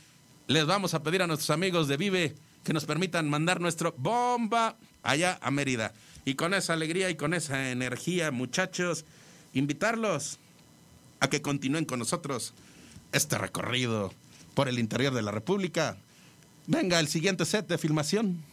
les vamos a pedir a nuestros amigos de Vive que nos permitan mandar nuestro bomba allá a Mérida. Y con esa alegría y con esa energía, muchachos, invitarlos a que continúen con nosotros este recorrido por el interior de la República. Venga, el siguiente set de filmación.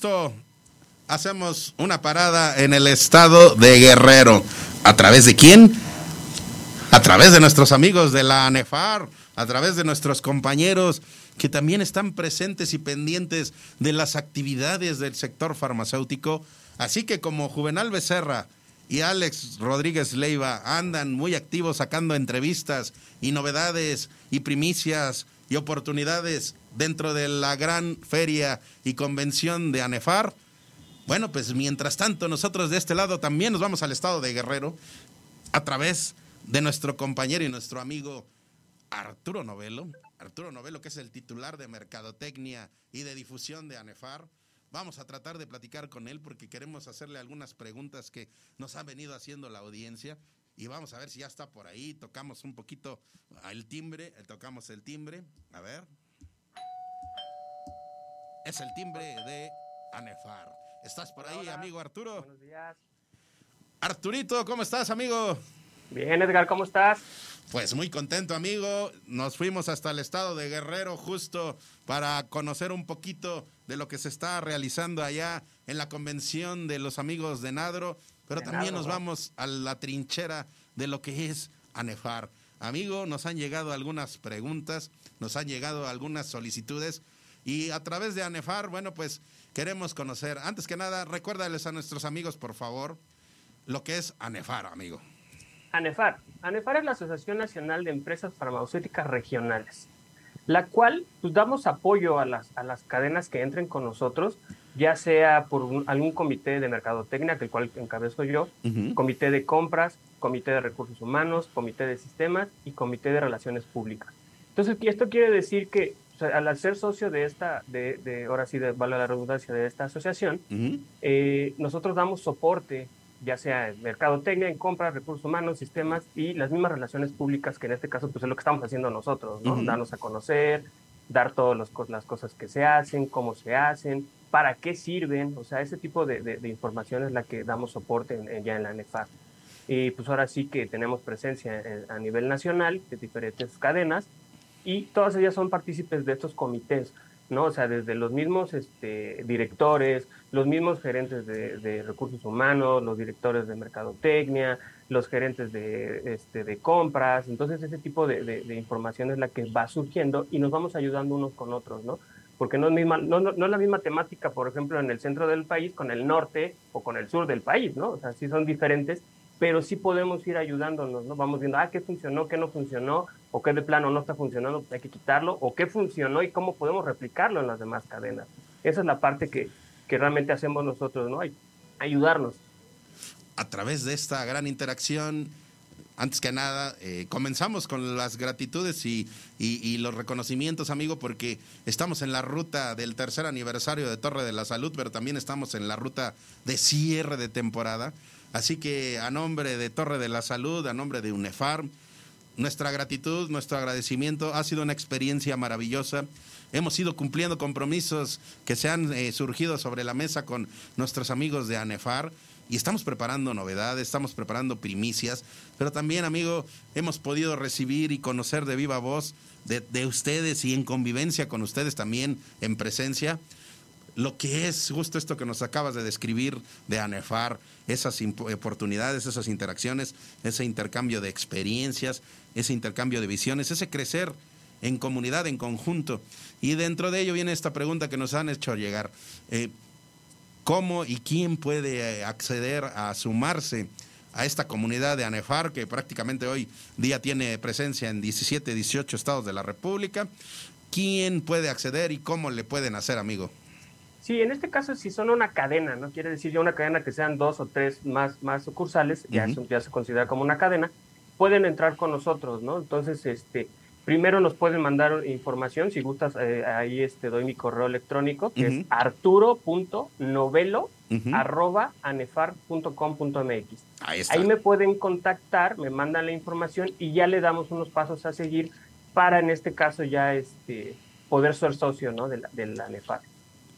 Justo hacemos una parada en el estado de Guerrero. ¿A través de quién? A través de nuestros amigos de la ANEFAR, a través de nuestros compañeros que también están presentes y pendientes de las actividades del sector farmacéutico. Así que como Juvenal Becerra y Alex Rodríguez Leiva andan muy activos sacando entrevistas y novedades y primicias y oportunidades dentro de la gran feria y convención de ANEFAR. Bueno, pues mientras tanto nosotros de este lado también nos vamos al estado de Guerrero a través de nuestro compañero y nuestro amigo Arturo Novelo. Arturo Novelo, que es el titular de Mercadotecnia y de difusión de ANEFAR. Vamos a tratar de platicar con él porque queremos hacerle algunas preguntas que nos ha venido haciendo la audiencia y vamos a ver si ya está por ahí. Tocamos un poquito el timbre, tocamos el timbre. A ver. Es el timbre de Anefar. ¿Estás por ahí, amigo Arturo? Buenos días. Arturito, ¿cómo estás, amigo? Bien, Edgar, ¿cómo estás? Pues muy contento, amigo. Nos fuimos hasta el estado de Guerrero justo para conocer un poquito de lo que se está realizando allá en la convención de los amigos de Nadro pero también nos vamos a la trinchera de lo que es ANEFAR. Amigo, nos han llegado algunas preguntas, nos han llegado algunas solicitudes y a través de ANEFAR, bueno, pues queremos conocer. Antes que nada, recuérdales a nuestros amigos, por favor, lo que es ANEFAR, amigo. ANEFAR. ANEFAR es la Asociación Nacional de Empresas Farmacéuticas Regionales, la cual pues, damos apoyo a las, a las cadenas que entren con nosotros ya sea por algún comité de mercadotecnia, que el cual encabezo yo, comité de compras, comité de recursos humanos, comité de sistemas y comité de relaciones públicas. Entonces, esto quiere decir que al ser socio de esta, de, de ahora sí, de, vale la redundancia, de esta asociación, eh, nosotros damos soporte, ya sea en mercadotecnia, en compras, recursos humanos, sistemas y las mismas relaciones públicas, que en este caso pues es lo que estamos haciendo nosotros, ¿no? Darnos a conocer, dar todas las cosas que se hacen, cómo se hacen, para qué sirven, o sea, ese tipo de, de, información es la que damos soporte ya en la NEFAR. Y pues ahora sí que tenemos presencia a nivel nacional de diferentes cadenas y todas ellas son partícipes de estos comités, ¿no? O sea, desde los mismos este, directores, los mismos gerentes de, recursos humanos, los directores de mercadotecnia, los gerentes de, este, de compras. Entonces, ese tipo de, información es la que va surgiendo y nos vamos ayudando unos con otros, ¿no? Porque no es, misma, no, no, es la misma temática, por ejemplo, en el centro del país con el norte o con el sur del país, ¿no? O sea, sí son diferentes pero sí podemos ir ayudándonos, ¿no? Vamos viendo, ah, qué funcionó, qué no funcionó, o qué de plano no está funcionando, hay que quitarlo, o qué funcionó y cómo podemos replicarlo en las demás cadenas. Esa es la parte que, que realmente hacemos nosotros, ¿no? Ayudarnos. A través de esta gran interacción, antes que nada, eh, comenzamos con las gratitudes y, y, los reconocimientos, amigo, porque estamos en la ruta del tercer aniversario de Torre de la Salud, pero también estamos en la ruta de cierre de temporada. Así que a nombre de Torre de la Salud, a nombre de UNEFARM, nuestra gratitud, nuestro agradecimiento. Ha sido una experiencia maravillosa. Hemos ido cumpliendo compromisos que se han eh, surgido sobre la mesa con nuestros amigos de ANEFAR y estamos preparando novedades, estamos preparando primicias, pero también, amigo, hemos podido recibir y conocer de viva voz de, de ustedes y en convivencia con ustedes también en presencia lo que es justo esto que nos acabas de describir de ANEFAR, esas oportunidades, esas interacciones, ese intercambio de experiencias, ese intercambio de visiones, ese crecer en comunidad, en conjunto. Y dentro de ello viene esta pregunta que nos han hecho llegar. Eh, ¿Cómo y quién puede eh, acceder a sumarse a esta comunidad de ANEFAR que prácticamente hoy día tiene presencia en 17, 18 estados de la República? ¿Quién puede acceder y cómo le pueden hacer, amigo? Sí, en este caso, si son una cadena, no quiere decir ya una cadena que sean dos o tres más, más sucursales, ya, ya se considera como una cadena, pueden entrar con nosotros, ¿no? Entonces, este, primero nos pueden mandar información, si gustas, eh, ahí este, doy mi correo electrónico, que es arturo.novelo arroba anefar.com.mx. Ahí, ahí me pueden contactar, me mandan la información y ya le damos unos pasos a seguir para, en este caso, ya este, poder ser socio ¿no? de, la, de la ANEFAR.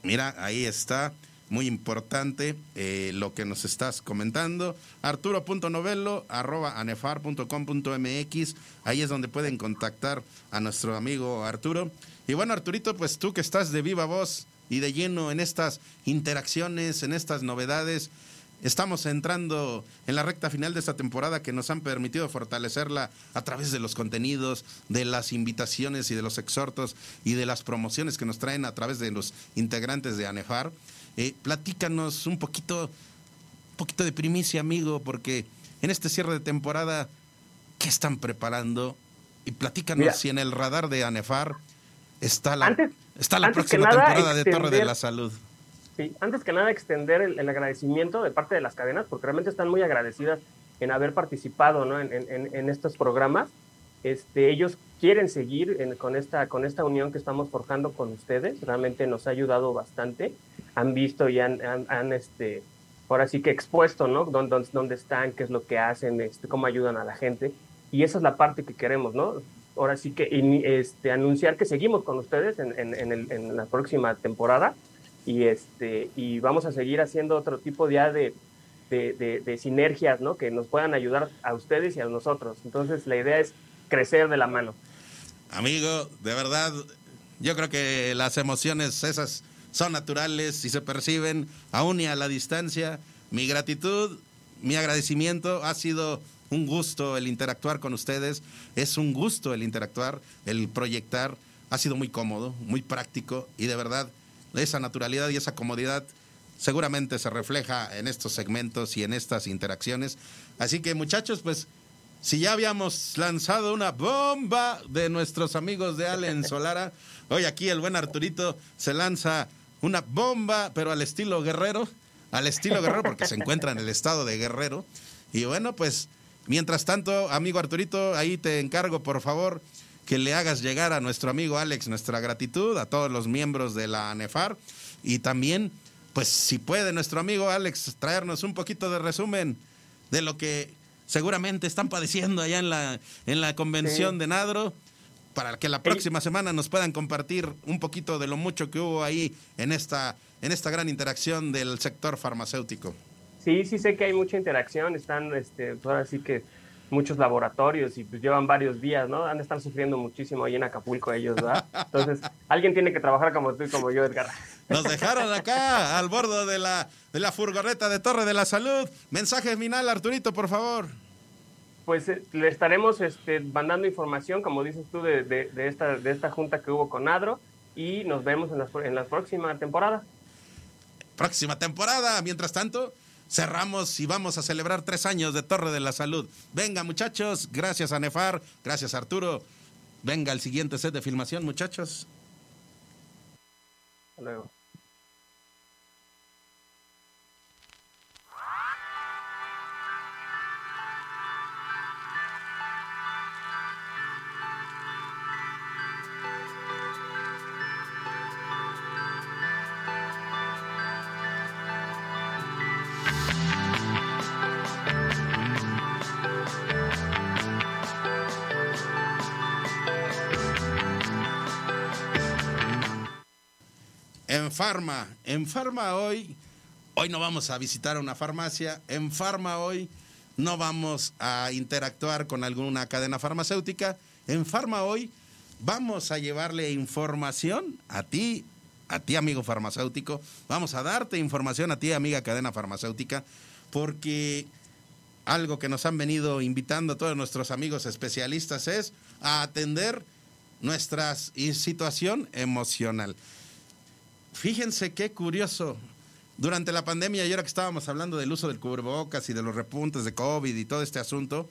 Mira, ahí está. Muy importante eh, lo que nos estás comentando. Arturo.novelo arroba anefar.com.mx. Ahí es donde pueden contactar a nuestro amigo Arturo. Y bueno, Arturito, pues tú que estás de viva voz y de lleno en estas interacciones, en estas novedades, Estamos entrando en la recta final de esta temporada que nos han permitido fortalecerla a través de los contenidos, de las invitaciones y de los exhortos y de las promociones que nos traen a través de los integrantes de ANEFAR. Eh, platícanos un poquito, un poquito de primicia, amigo, porque en este cierre de temporada, ¿qué están preparando? Y platícanos si en el radar de ANEFAR está la, está la próxima temporada de Torre de la Salud. Sí, antes que nada extender el, agradecimiento de parte de las cadenas, porque realmente están muy agradecidas en haber participado ¿no? en, estos programas. Este, ellos quieren seguir con, esta, con esta unión que estamos forjando con ustedes. Realmente nos ha ayudado bastante. Han visto y han, han, este, ahora sí que expuesto, ¿no? Dónde, dónde, están, qué es lo que hacen, este, cómo ayudan a la gente. Y esa es la parte que queremos, ¿no? Ahora sí que este, anunciar que seguimos con ustedes en, en la próxima temporada y, este, y vamos a seguir haciendo otro tipo de, de, de, sinergias ¿no? que nos puedan ayudar a ustedes y a nosotros. Entonces la idea es crecer de la mano. Amigo, de verdad, yo creo que las emociones esas son naturales y se perciben aún y a la distancia. Mi gratitud, mi agradecimiento, ha sido un gusto el interactuar con ustedes, es un gusto el interactuar, el proyectar, ha sido muy cómodo, muy práctico y de verdad esa naturalidad y esa comodidad seguramente se refleja en estos segmentos y en estas interacciones. Así que muchachos, pues si ya habíamos lanzado una bomba de nuestros amigos de Allen Solara, hoy aquí el buen Arturito se lanza una bomba, pero al estilo guerrero, al estilo guerrero porque se encuentra en el estado de guerrero. Y bueno, pues mientras tanto, amigo Arturito, ahí te encargo, por favor, que le hagas llegar a nuestro amigo Alex nuestra gratitud, a todos los miembros de la ANEFAR y también, pues si puede nuestro amigo Alex traernos un poquito de resumen de lo que seguramente están padeciendo allá en la, en la convención de Nadro para que la próxima semana nos puedan compartir un poquito de lo mucho que hubo ahí en esta, en esta gran interacción del sector farmacéutico. Sí, sí sé que hay mucha interacción, están, este, pues ahora sí que muchos laboratorios y pues llevan varios días, ¿no? Han de estar sufriendo muchísimo ahí en Acapulco ellos, ¿verdad? Entonces, alguien tiene que trabajar como tú y como yo, Edgar. Nos dejaron acá, al bordo de la, de la furgoneta de Torre de la Salud. Mensaje final, Arturito, por favor pues eh, le estaremos este, mandando información, como dices tú, de, de, esta, de esta junta que hubo con Adro y nos vemos en la, en la próxima temporada. Próxima temporada. Mientras tanto, cerramos y vamos a celebrar tres años de Torre de la Salud. Venga, muchachos. Gracias a Nefar. Gracias, Arturo. Venga el siguiente set de filmación, muchachos. Hasta luego. En Farma, en Farma hoy, hoy no vamos a visitar una farmacia, en Farma hoy no vamos a interactuar con alguna cadena farmacéutica, en Farma hoy vamos a llevarle información a ti, a ti amigo farmacéutico, vamos a darte información a ti amiga cadena farmacéutica, porque algo que nos han venido invitando todos nuestros amigos especialistas es a atender nuestra situación emocional. Fíjense qué curioso. Durante la pandemia, y ahora que estábamos hablando del uso del cubrebocas y de los repuntes de COVID y todo este asunto,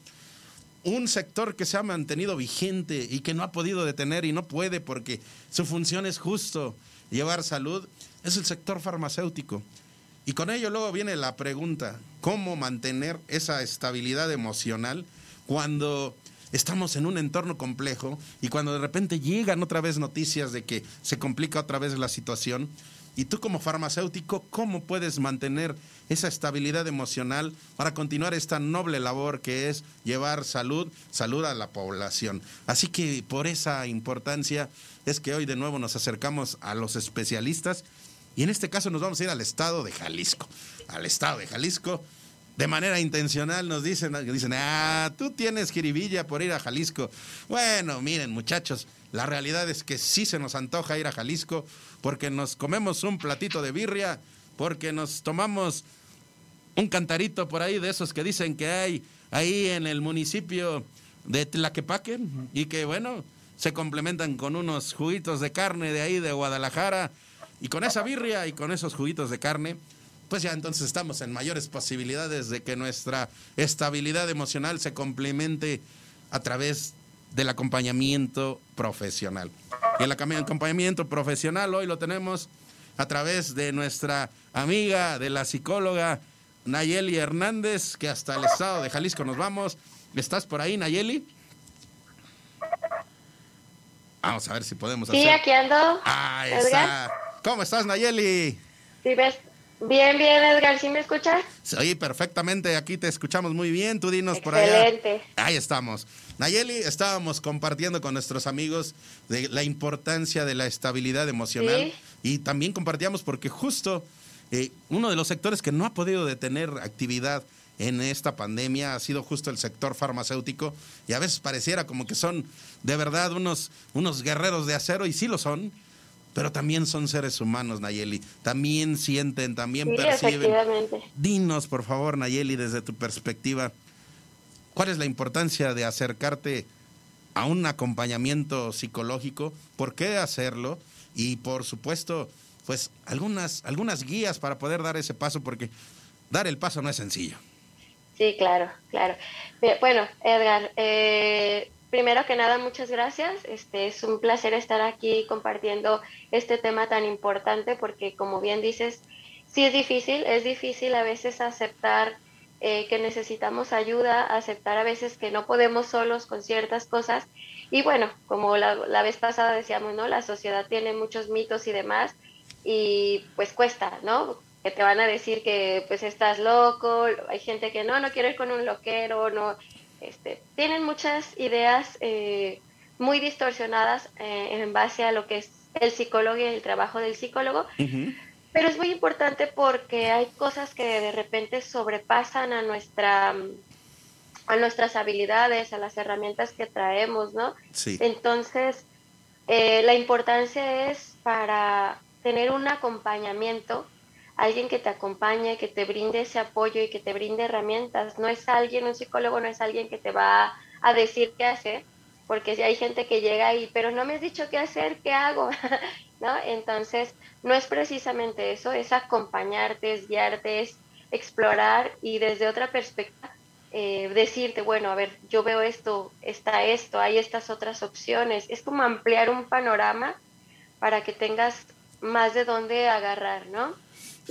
un sector que se ha mantenido vigente y que no ha podido detener y no puede porque su función es justo llevar salud, es el sector farmacéutico. Y con ello luego viene la pregunta, ¿cómo mantener esa estabilidad emocional cuando estamos en un entorno complejo y cuando de repente llegan otra vez noticias de que se complica otra vez la situación, y tú como farmacéutico, ¿cómo puedes mantener esa estabilidad emocional para continuar esta noble labor que es llevar salud, salud a la población? Así que por esa importancia es que hoy de nuevo nos acercamos a los especialistas y en este caso nos vamos a ir al estado de Jalisco, al estado de Jalisco de manera intencional nos dicen, dicen, ah, tú tienes jiribilla por ir a Jalisco. Bueno, miren muchachos, la realidad es que sí se nos antoja ir a Jalisco porque nos comemos un platito de birria, porque nos tomamos un cantarito por ahí de esos que dicen que hay ahí en el municipio de Tlaquepaque y que bueno, se complementan con unos juguitos de carne de ahí de Guadalajara y con esa birria y con esos juguitos de carne pues ya entonces estamos en mayores posibilidades de que nuestra estabilidad emocional se complemente a través del acompañamiento profesional. Y el acompañamiento profesional hoy lo tenemos a través de nuestra amiga, de la psicóloga Nayeli Hernández, que hasta el estado de Jalisco nos vamos. ¿Estás por ahí, Nayeli? Vamos a ver si podemos hacer. Sí, aquí ando. Ah, está. ¿Cómo estás, Nayeli? Sí, ves, Bien, bien, Edgar, ¿sí me escuchas? Sí, perfectamente, aquí te escuchamos muy bien, tú dinos por allá. Excelente. Ahí estamos. Nayeli, estábamos compartiendo con nuestros amigos de la importancia de la estabilidad emocional y también compartíamos porque justo eh, uno de los sectores que no ha podido detener actividad en esta pandemia ha sido justo el sector farmacéutico y a veces pareciera como que son de verdad unos, unos guerreros de acero y sí lo son, pero también son seres humanos, Nayeli. También sienten, también sí, perciben. Dinos, por favor, Nayeli, desde tu perspectiva, ¿cuál es la importancia de acercarte a un acompañamiento psicológico? ¿Por qué hacerlo? Y por supuesto, pues algunas, algunas guías para poder dar ese paso, porque dar el paso no es sencillo. Sí, claro, claro. Bueno, Edgar, eh, primero que nada, muchas gracias. Este es un placer estar aquí compartiendo este tema tan importante porque, como bien dices, sí es difícil, es difícil a veces aceptar eh, que necesitamos ayuda, aceptar a veces que no podemos solos con ciertas cosas. Y bueno, como la, la vez pasada decíamos, ¿no? La sociedad tiene muchos mitos y demás, y pues cuesta, ¿no? Que te van a decir que pues estás loco, hay gente que no, no quiero ir con un loquero, no, este, tienen muchas ideas eh, muy distorsionadas eh, en base a lo que es el psicólogo y el trabajo del psicólogo. Pero es muy importante porque hay cosas que de repente sobrepasan a nuestra a nuestras habilidades, a las herramientas que traemos, ¿no? Sí. Entonces, eh, la importancia es para tener un acompañamiento, alguien que te acompañe, que te brinde ese apoyo y que te brinde herramientas. No es alguien, un psicólogo no es alguien que te va a decir qué hacer, porque si hay gente que llega ahí, pero no me has dicho qué hacer, ¿qué hago? ¿No? Entonces, no es precisamente eso, es acompañarte, es guiarte, es explorar y desde otra perspectiva eh, decirte, bueno, a ver, yo veo esto, está esto, hay estas otras opciones. Es como ampliar un panorama para que tengas más de dónde agarrar, ¿no?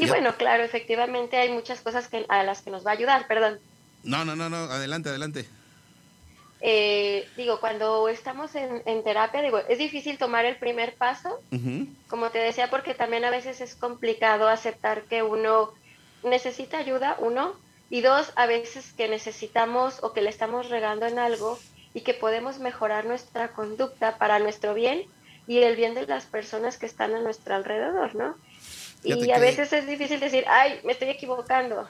Y bueno, claro, efectivamente hay muchas cosas que, a las que nos va a ayudar, perdón. No, no, no, no, adelante, adelante. Eh, digo, cuando estamos en, terapia, digo, es difícil tomar el primer paso, como te decía, porque también a veces es complicado aceptar que uno necesita ayuda, uno, y dos, a veces que necesitamos o que le estamos regando en algo y que podemos mejorar nuestra conducta para nuestro bien y el bien de las personas que están a nuestro alrededor, ¿no? Y a veces es difícil decir, ay, me estoy equivocando.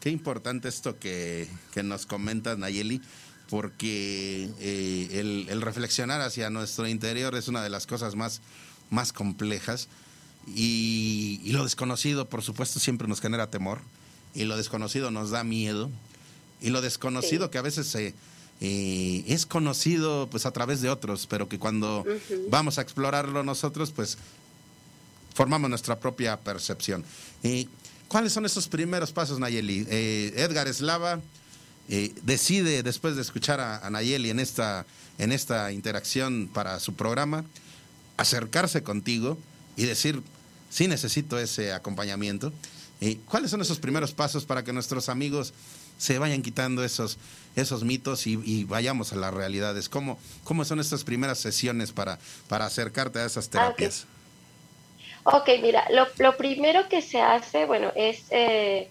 Qué importante esto que, que nos comentas, Nayeli, porque eh, el, reflexionar hacia nuestro interior es una de las cosas más, más complejas. Y, y, lo desconocido, por supuesto, siempre nos genera temor. Y lo desconocido nos da miedo. Y lo desconocido que a veces se... Eh, es conocido pues a través de otros, pero que cuando vamos a explorarlo nosotros, pues formamos nuestra propia percepción. Eh, ¿Cuáles son esos primeros pasos, Nayeli? Eh, Edgar Eslava decide, después de escuchar a, Nayeli en esta, en esta interacción para su programa, acercarse contigo y decir, sí necesito ese acompañamiento. ¿Cuáles son esos primeros pasos para que nuestros amigos se vayan quitando esos, esos mitos y, vayamos a las realidades? ¿Cómo, ¿Cómo son estas primeras sesiones para, para acercarte a esas terapias? Ok, mira, lo, lo, primero que se hace, bueno, es... Eh,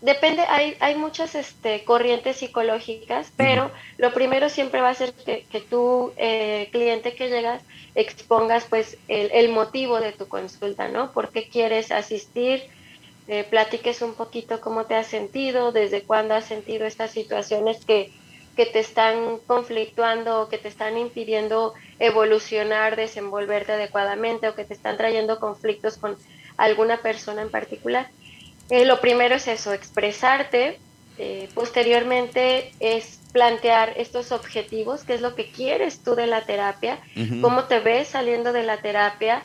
depende, hay, hay muchas este, corrientes psicológicas, pero lo primero siempre va a ser que, que tú, eh, cliente que llegas, expongas pues el, el, motivo de tu consulta, ¿no? ¿Por qué quieres asistir? eh, platiques un poquito cómo te has sentido, desde cuándo has sentido estas situaciones que, que te están conflictuando o que te están impidiendo evolucionar, desenvolverte adecuadamente o que te están trayendo conflictos con alguna persona en particular. Eh, lo primero es eso, expresarte. Eh, posteriormente es plantear estos objetivos, qué es lo que quieres tú de la terapia, cómo te ves saliendo de la terapia,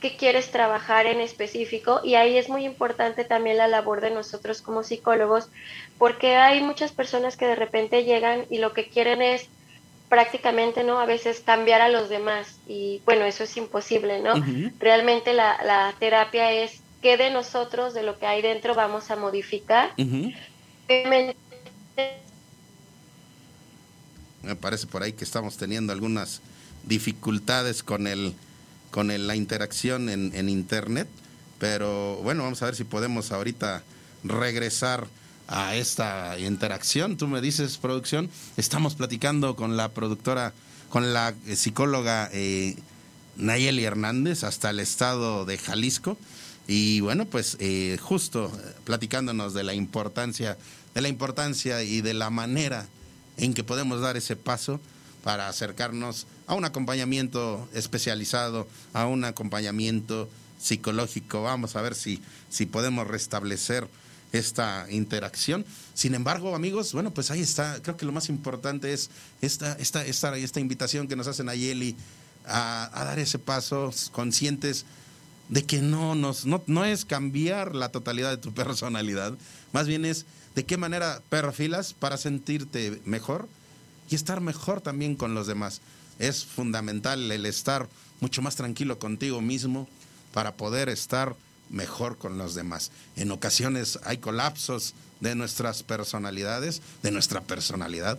qué quieres trabajar en específico y ahí es muy importante también la labor de nosotros como psicólogos porque hay muchas personas que de repente llegan y lo que quieren es prácticamente no a veces cambiar a los demás y bueno eso es imposible no realmente la, la, terapia es qué de nosotros de lo que hay dentro vamos a modificar. Me parece por ahí que estamos teniendo algunas dificultades con el con la interacción en, Internet. Pero bueno, vamos a ver si podemos ahorita regresar a esta interacción. Tú me dices, producción, estamos platicando con la productora, con la psicóloga eh, Nayeli Hernández hasta el estado de Jalisco. Y bueno, pues eh, justo platicándonos de la importancia, de la importancia y de la manera en que podemos dar ese paso para acercarnos a un acompañamiento especializado, a un acompañamiento psicológico. Vamos a ver si, si podemos restablecer esta interacción. Sin embargo, amigos, bueno, pues ahí está. Creo que lo más importante es esta, esta, esta, esta invitación que nos hacen a Yeli a, dar ese paso, conscientes de que no, nos, no, no es cambiar la totalidad de tu personalidad, más bien es de qué manera perfilas para sentirte mejor y estar mejor también con los demás es fundamental el estar mucho más tranquilo contigo mismo para poder estar mejor con los demás. En ocasiones hay colapsos de nuestras personalidades, de nuestra personalidad,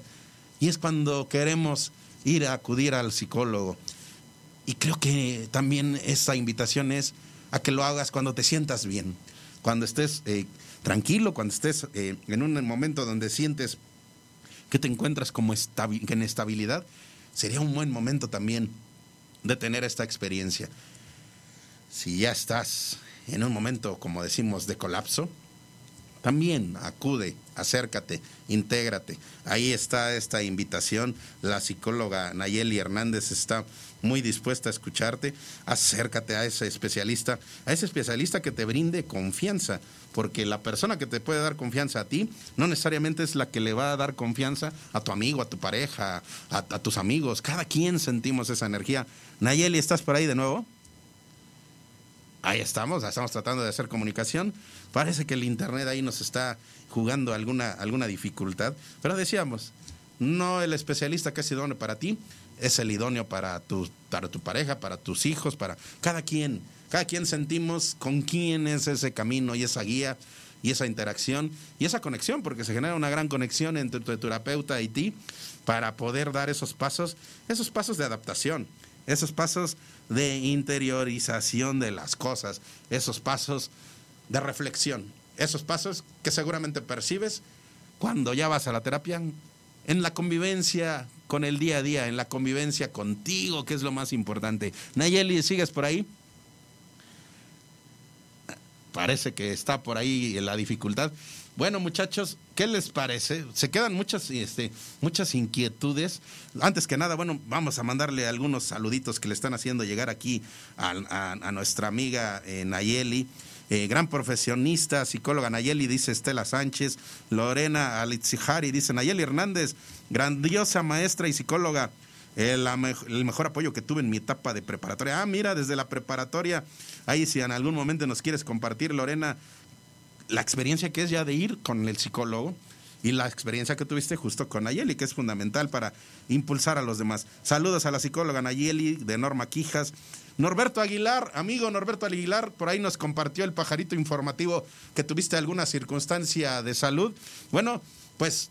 y es cuando queremos ir a acudir al psicólogo. Y creo que también esa invitación es a que lo hagas cuando te sientas bien, cuando estés eh, tranquilo, cuando estés eh, en un momento donde sientes que te encuentras como en estabilidad, sería un buen momento también de tener esta experiencia. Si ya estás en un momento, como decimos, de colapso, también acude, acércate, intégrate. Ahí está esta invitación. La psicóloga Nayeli Hernández está muy dispuesta a escucharte. Acércate a ese especialista, a ese especialista que te brinde confianza, porque la persona que te puede dar confianza a ti no necesariamente es la que le va a dar confianza a tu amigo, a tu pareja, a, tus amigos. Cada quien sentimos esa energía. Nayeli, ¿estás por ahí de nuevo? Ahí estamos, estamos tratando de hacer comunicación. Parece que el Internet ahí nos está jugando alguna, alguna dificultad, pero decíamos, no el especialista que es idóneo para ti, es el idóneo para tu, para tu pareja, para tus hijos, para cada quien. Cada quien sentimos con quién es ese camino y esa guía y esa interacción y esa conexión, porque se genera una gran conexión entre tu terapeuta y ti para poder dar esos pasos, esos pasos de adaptación, esos pasos de interiorización de las cosas, esos pasos de reflexión, esos pasos que seguramente percibes cuando ya vas a la terapia, en la convivencia con el día a día, en la convivencia contigo, que es lo más importante. Nayeli, ¿sigues por ahí? Parece que está por ahí la dificultad. Bueno, muchachos, ¿qué les parece? Se quedan muchas, este, muchas inquietudes. Antes que nada, bueno, vamos a mandarle algunos saluditos que le están haciendo llegar aquí a, nuestra amiga eh, Nayeli. Eh, gran profesionista, psicóloga Nayeli, dice Estela Sánchez, Lorena Alitzihari, dice Nayeli Hernández, grandiosa maestra y psicóloga, el, el, mejor apoyo que tuve en mi etapa de preparatoria. Ah, mira, desde la preparatoria, ahí si en algún momento nos quieres compartir, Lorena, la experiencia que es ya de ir con el psicólogo y la experiencia que tuviste justo con Nayeli, que es fundamental para impulsar a los demás. Saludos a la psicóloga Nayeli de Norma Quijas. Norberto Aguilar, amigo Norberto Aguilar, por ahí nos compartió el pajarito informativo que tuviste alguna circunstancia de salud. Bueno, pues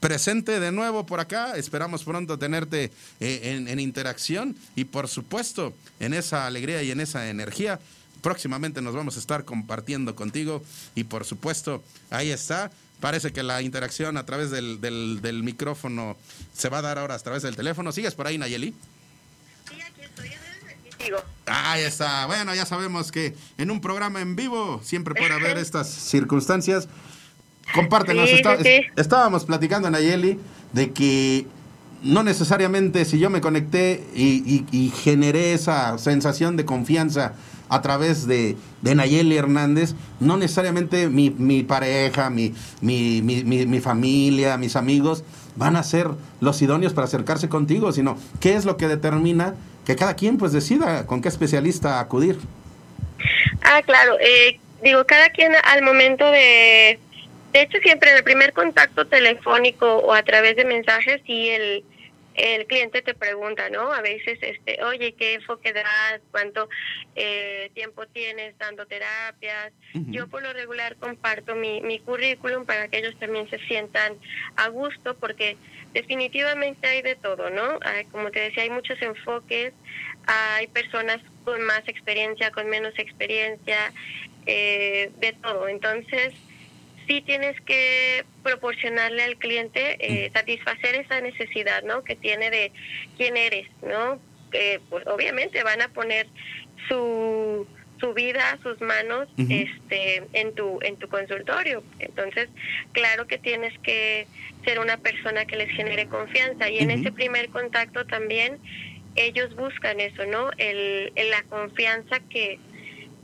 presente de nuevo por acá. Esperamos pronto tenerte eh, en, interacción y por supuesto en esa alegría y en esa energía. Próximamente nos vamos a estar compartiendo contigo y por supuesto ahí está. Parece que la interacción a través del, del micrófono se va a dar ahora a través del teléfono. ¿Sigues por ahí, Nayeli? Ahí está. Bueno, ya sabemos que en un programa en vivo siempre puede haber estas circunstancias. Compártenos. Estábamos platicando, Nayeli, de que no necesariamente si yo me conecté y, generé esa sensación de confianza a través de, de Nayeli Hernández, no necesariamente mi, mi pareja, mi, mi, mi, familia, mis amigos van a ser los idóneos para acercarse contigo, sino qué es lo que determina que cada quien pues decida con qué especialista acudir. Ah, claro, eh, digo, cada quien al momento de, de hecho siempre en el primer contacto telefónico o a través de mensajes, sí el, el cliente te pregunta, ¿no? A veces, este, oye, ¿qué enfoque das? ¿Cuánto eh, tiempo tienes dando terapias? Yo por lo regular comparto mi, mi currículum para que ellos también se sientan a gusto porque definitivamente hay de todo, ¿no? como te decía, hay muchos enfoques, hay personas con más experiencia, con menos experiencia, eh, de todo. Entonces, sí tienes que proporcionarle al cliente, eh, satisfacer esa necesidad, ¿no? Que tiene de quién eres, ¿no? Que pues obviamente van a poner su su vida, sus manos, este, en tu en tu consultorio. Entonces, claro que tienes que ser una persona que les genere confianza y en ese primer contacto también ellos buscan eso, ¿no? El, la confianza que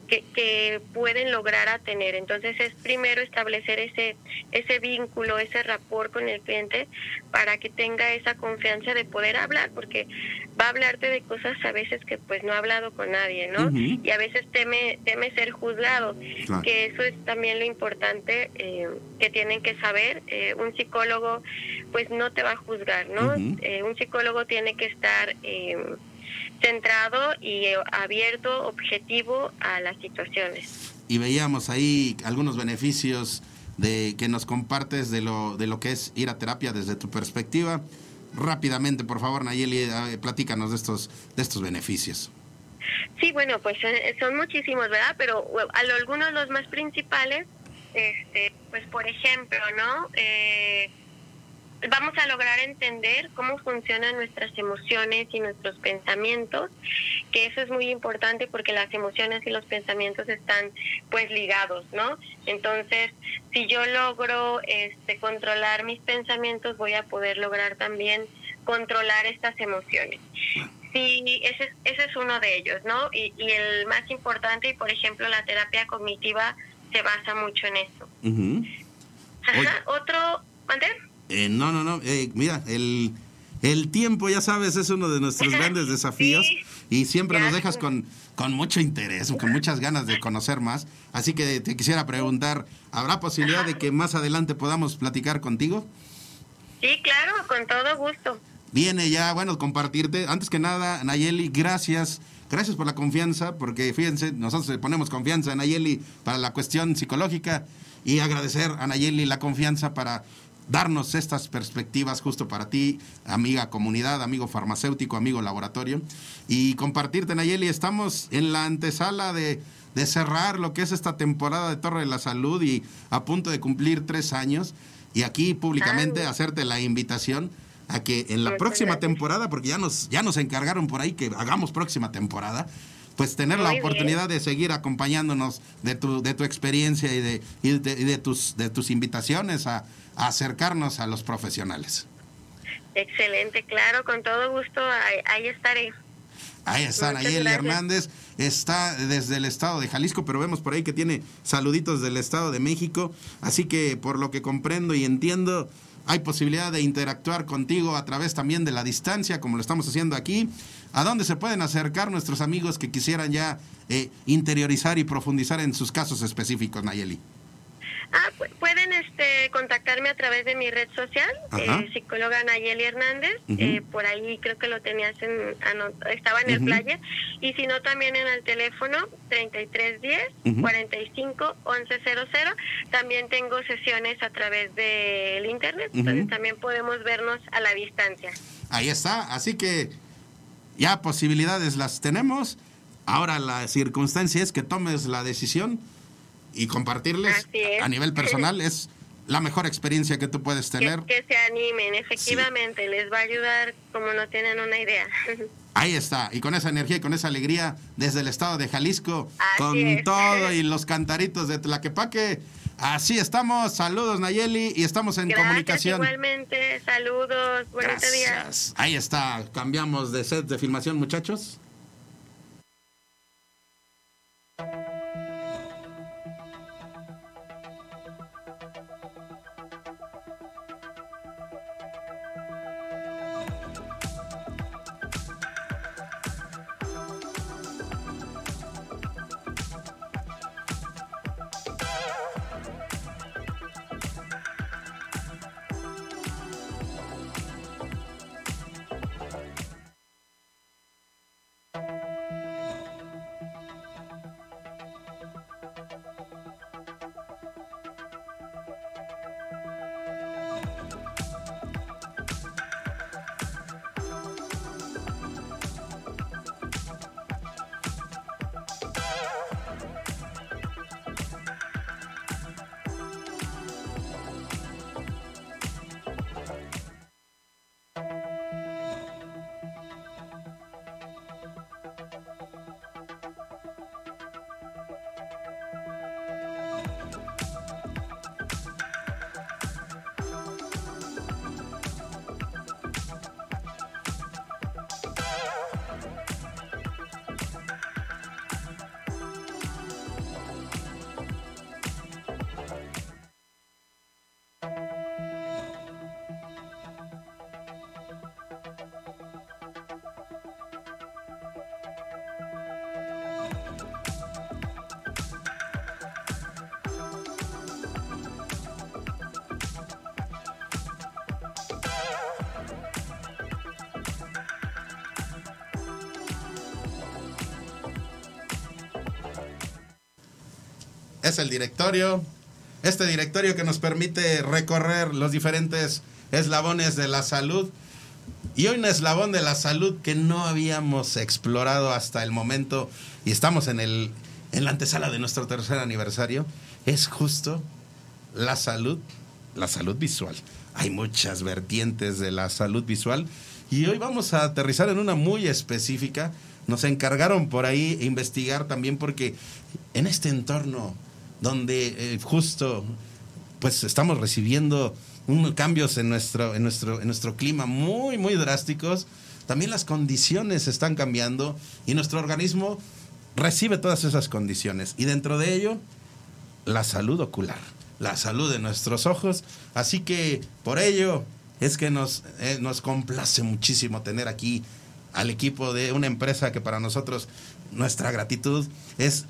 que, pueden lograr a tener. Entonces es primero establecer ese, ese vínculo, ese rapport con el cliente para que tenga esa confianza de poder hablar, porque va a hablarte de cosas a veces que pues no ha hablado con nadie, ¿no? Y a veces teme, teme ser juzgado, que eso es también lo importante eh, que tienen que saber. Eh, un psicólogo pues no te va a juzgar, ¿no? Eh, un psicólogo tiene que estar centrado y abierto, objetivo a las situaciones. y veíamos ahí algunos beneficios de que nos compartes de lo, de lo que es ir a terapia desde tu perspectiva. Rápidamente, por favor, Nayeli, eh, platícanos de estos, de estos beneficios. Sí, bueno, pues eh, son muchísimos, ¿verdad? Pero algunos los más principales, este, pues por ejemplo, ¿no? Eh, vamos a lograr entender cómo funcionan nuestras emociones y nuestros pensamientos, que eso es muy importante porque las emociones y los pensamientos están pues ligados, ¿no? Entonces, si yo logro este controlar mis pensamientos, voy a poder lograr también controlar estas emociones. Sí, ese es, ese es uno de ellos, ¿no? Y, y el más importante, y por ejemplo, la terapia cognitiva se basa mucho en eso. Ajá, otro, ¿mande? Eh, no, no, no. Eh, mira, el, el tiempo, ya sabes, es uno de nuestros grandes desafíos y siempre nos dejas con, con mucho interés, con muchas ganas de conocer más. Así que te quisiera preguntar, ¿habrá posibilidad de que más adelante podamos platicar contigo? Sí, claro, con todo gusto. Viene ya, bueno, compartirte. Antes que nada, Nayeli, gracias. Gracias por la confianza, porque fíjense, nosotros le ponemos confianza a Nayeli para la cuestión psicológica y agradecer a Nayeli la confianza para darnos estas perspectivas justo para ti, amiga comunidad, amigo farmacéutico, amigo laboratorio, y compartirte, Nayeli, estamos en la antesala de, de cerrar lo que es esta temporada de Torre de la Salud y a punto de cumplir tres años, y aquí públicamente hacerte la invitación a que en la próxima temporada, porque ya nos, ya nos encargaron por ahí que hagamos próxima temporada, pues tener la oportunidad de seguir acompañándonos de tu, de tu experiencia y de, y de, y de tus, de tus invitaciones a acercarnos a los profesionales. Excelente, claro, con todo gusto, ahí, ahí estaré. Ahí está Muchas Nayeli gracias. Hernández, está desde el estado de Jalisco, pero vemos por ahí que tiene saluditos del estado de México, así que por lo que comprendo y entiendo, hay posibilidad de interactuar contigo a través también de la distancia, como lo estamos haciendo aquí. ¿A dónde se pueden acercar nuestros amigos que quisieran ya eh, interiorizar y profundizar en sus casos específicos, Nayeli? Ah, pu- pueden este, contactarme a través de mi red social, eh, psicóloga Nayeli Hernández. Eh, por ahí creo que lo tenías en, estaba en el flyer. Y si no, también en el teléfono 3310 Ujú. 45 1100. También tengo sesiones a través del internet. Entonces también podemos vernos a la distancia. Ahí está, así que ya posibilidades las tenemos. Ahora la circunstancia es que tomes la decisión y compartirles a nivel personal es la mejor experiencia que tú puedes Que, tener. que se animen, efectivamente, les va a ayudar como no tienen una idea. Ahí está, y con esa energía y con esa alegría desde el estado de Jalisco, Así con es. todo y los cantaritos de Tlaquepaque. Así estamos, saludos Nayeli y estamos en Gracias, comunicación. igualmente, saludos, bonito día. Gracias. Ahí está, cambiamos de set de filmación muchachos. Es el directorio. Este directorio que nos permite recorrer los diferentes eslabones de la salud. Y hoy un eslabón de la salud que no habíamos explorado hasta el momento y estamos en, el, en la antesala de nuestro tercer aniversario, es justo la salud, la salud visual. Hay muchas vertientes de la salud visual y hoy vamos a aterrizar en una muy específica. Nos encargaron por ahí investigar también porque en este entorno donde eh, justo pues estamos recibiendo cambios en nuestro, en, nuestro, en nuestro clima muy, muy drásticos, también las condiciones están cambiando y nuestro organismo recibe todas esas condiciones. Y dentro de ello, la salud ocular, la salud de nuestros ojos. Así que por ello es que nos, eh, nos complace muchísimo tener aquí al equipo de una empresa que para nosotros nuestra gratitud es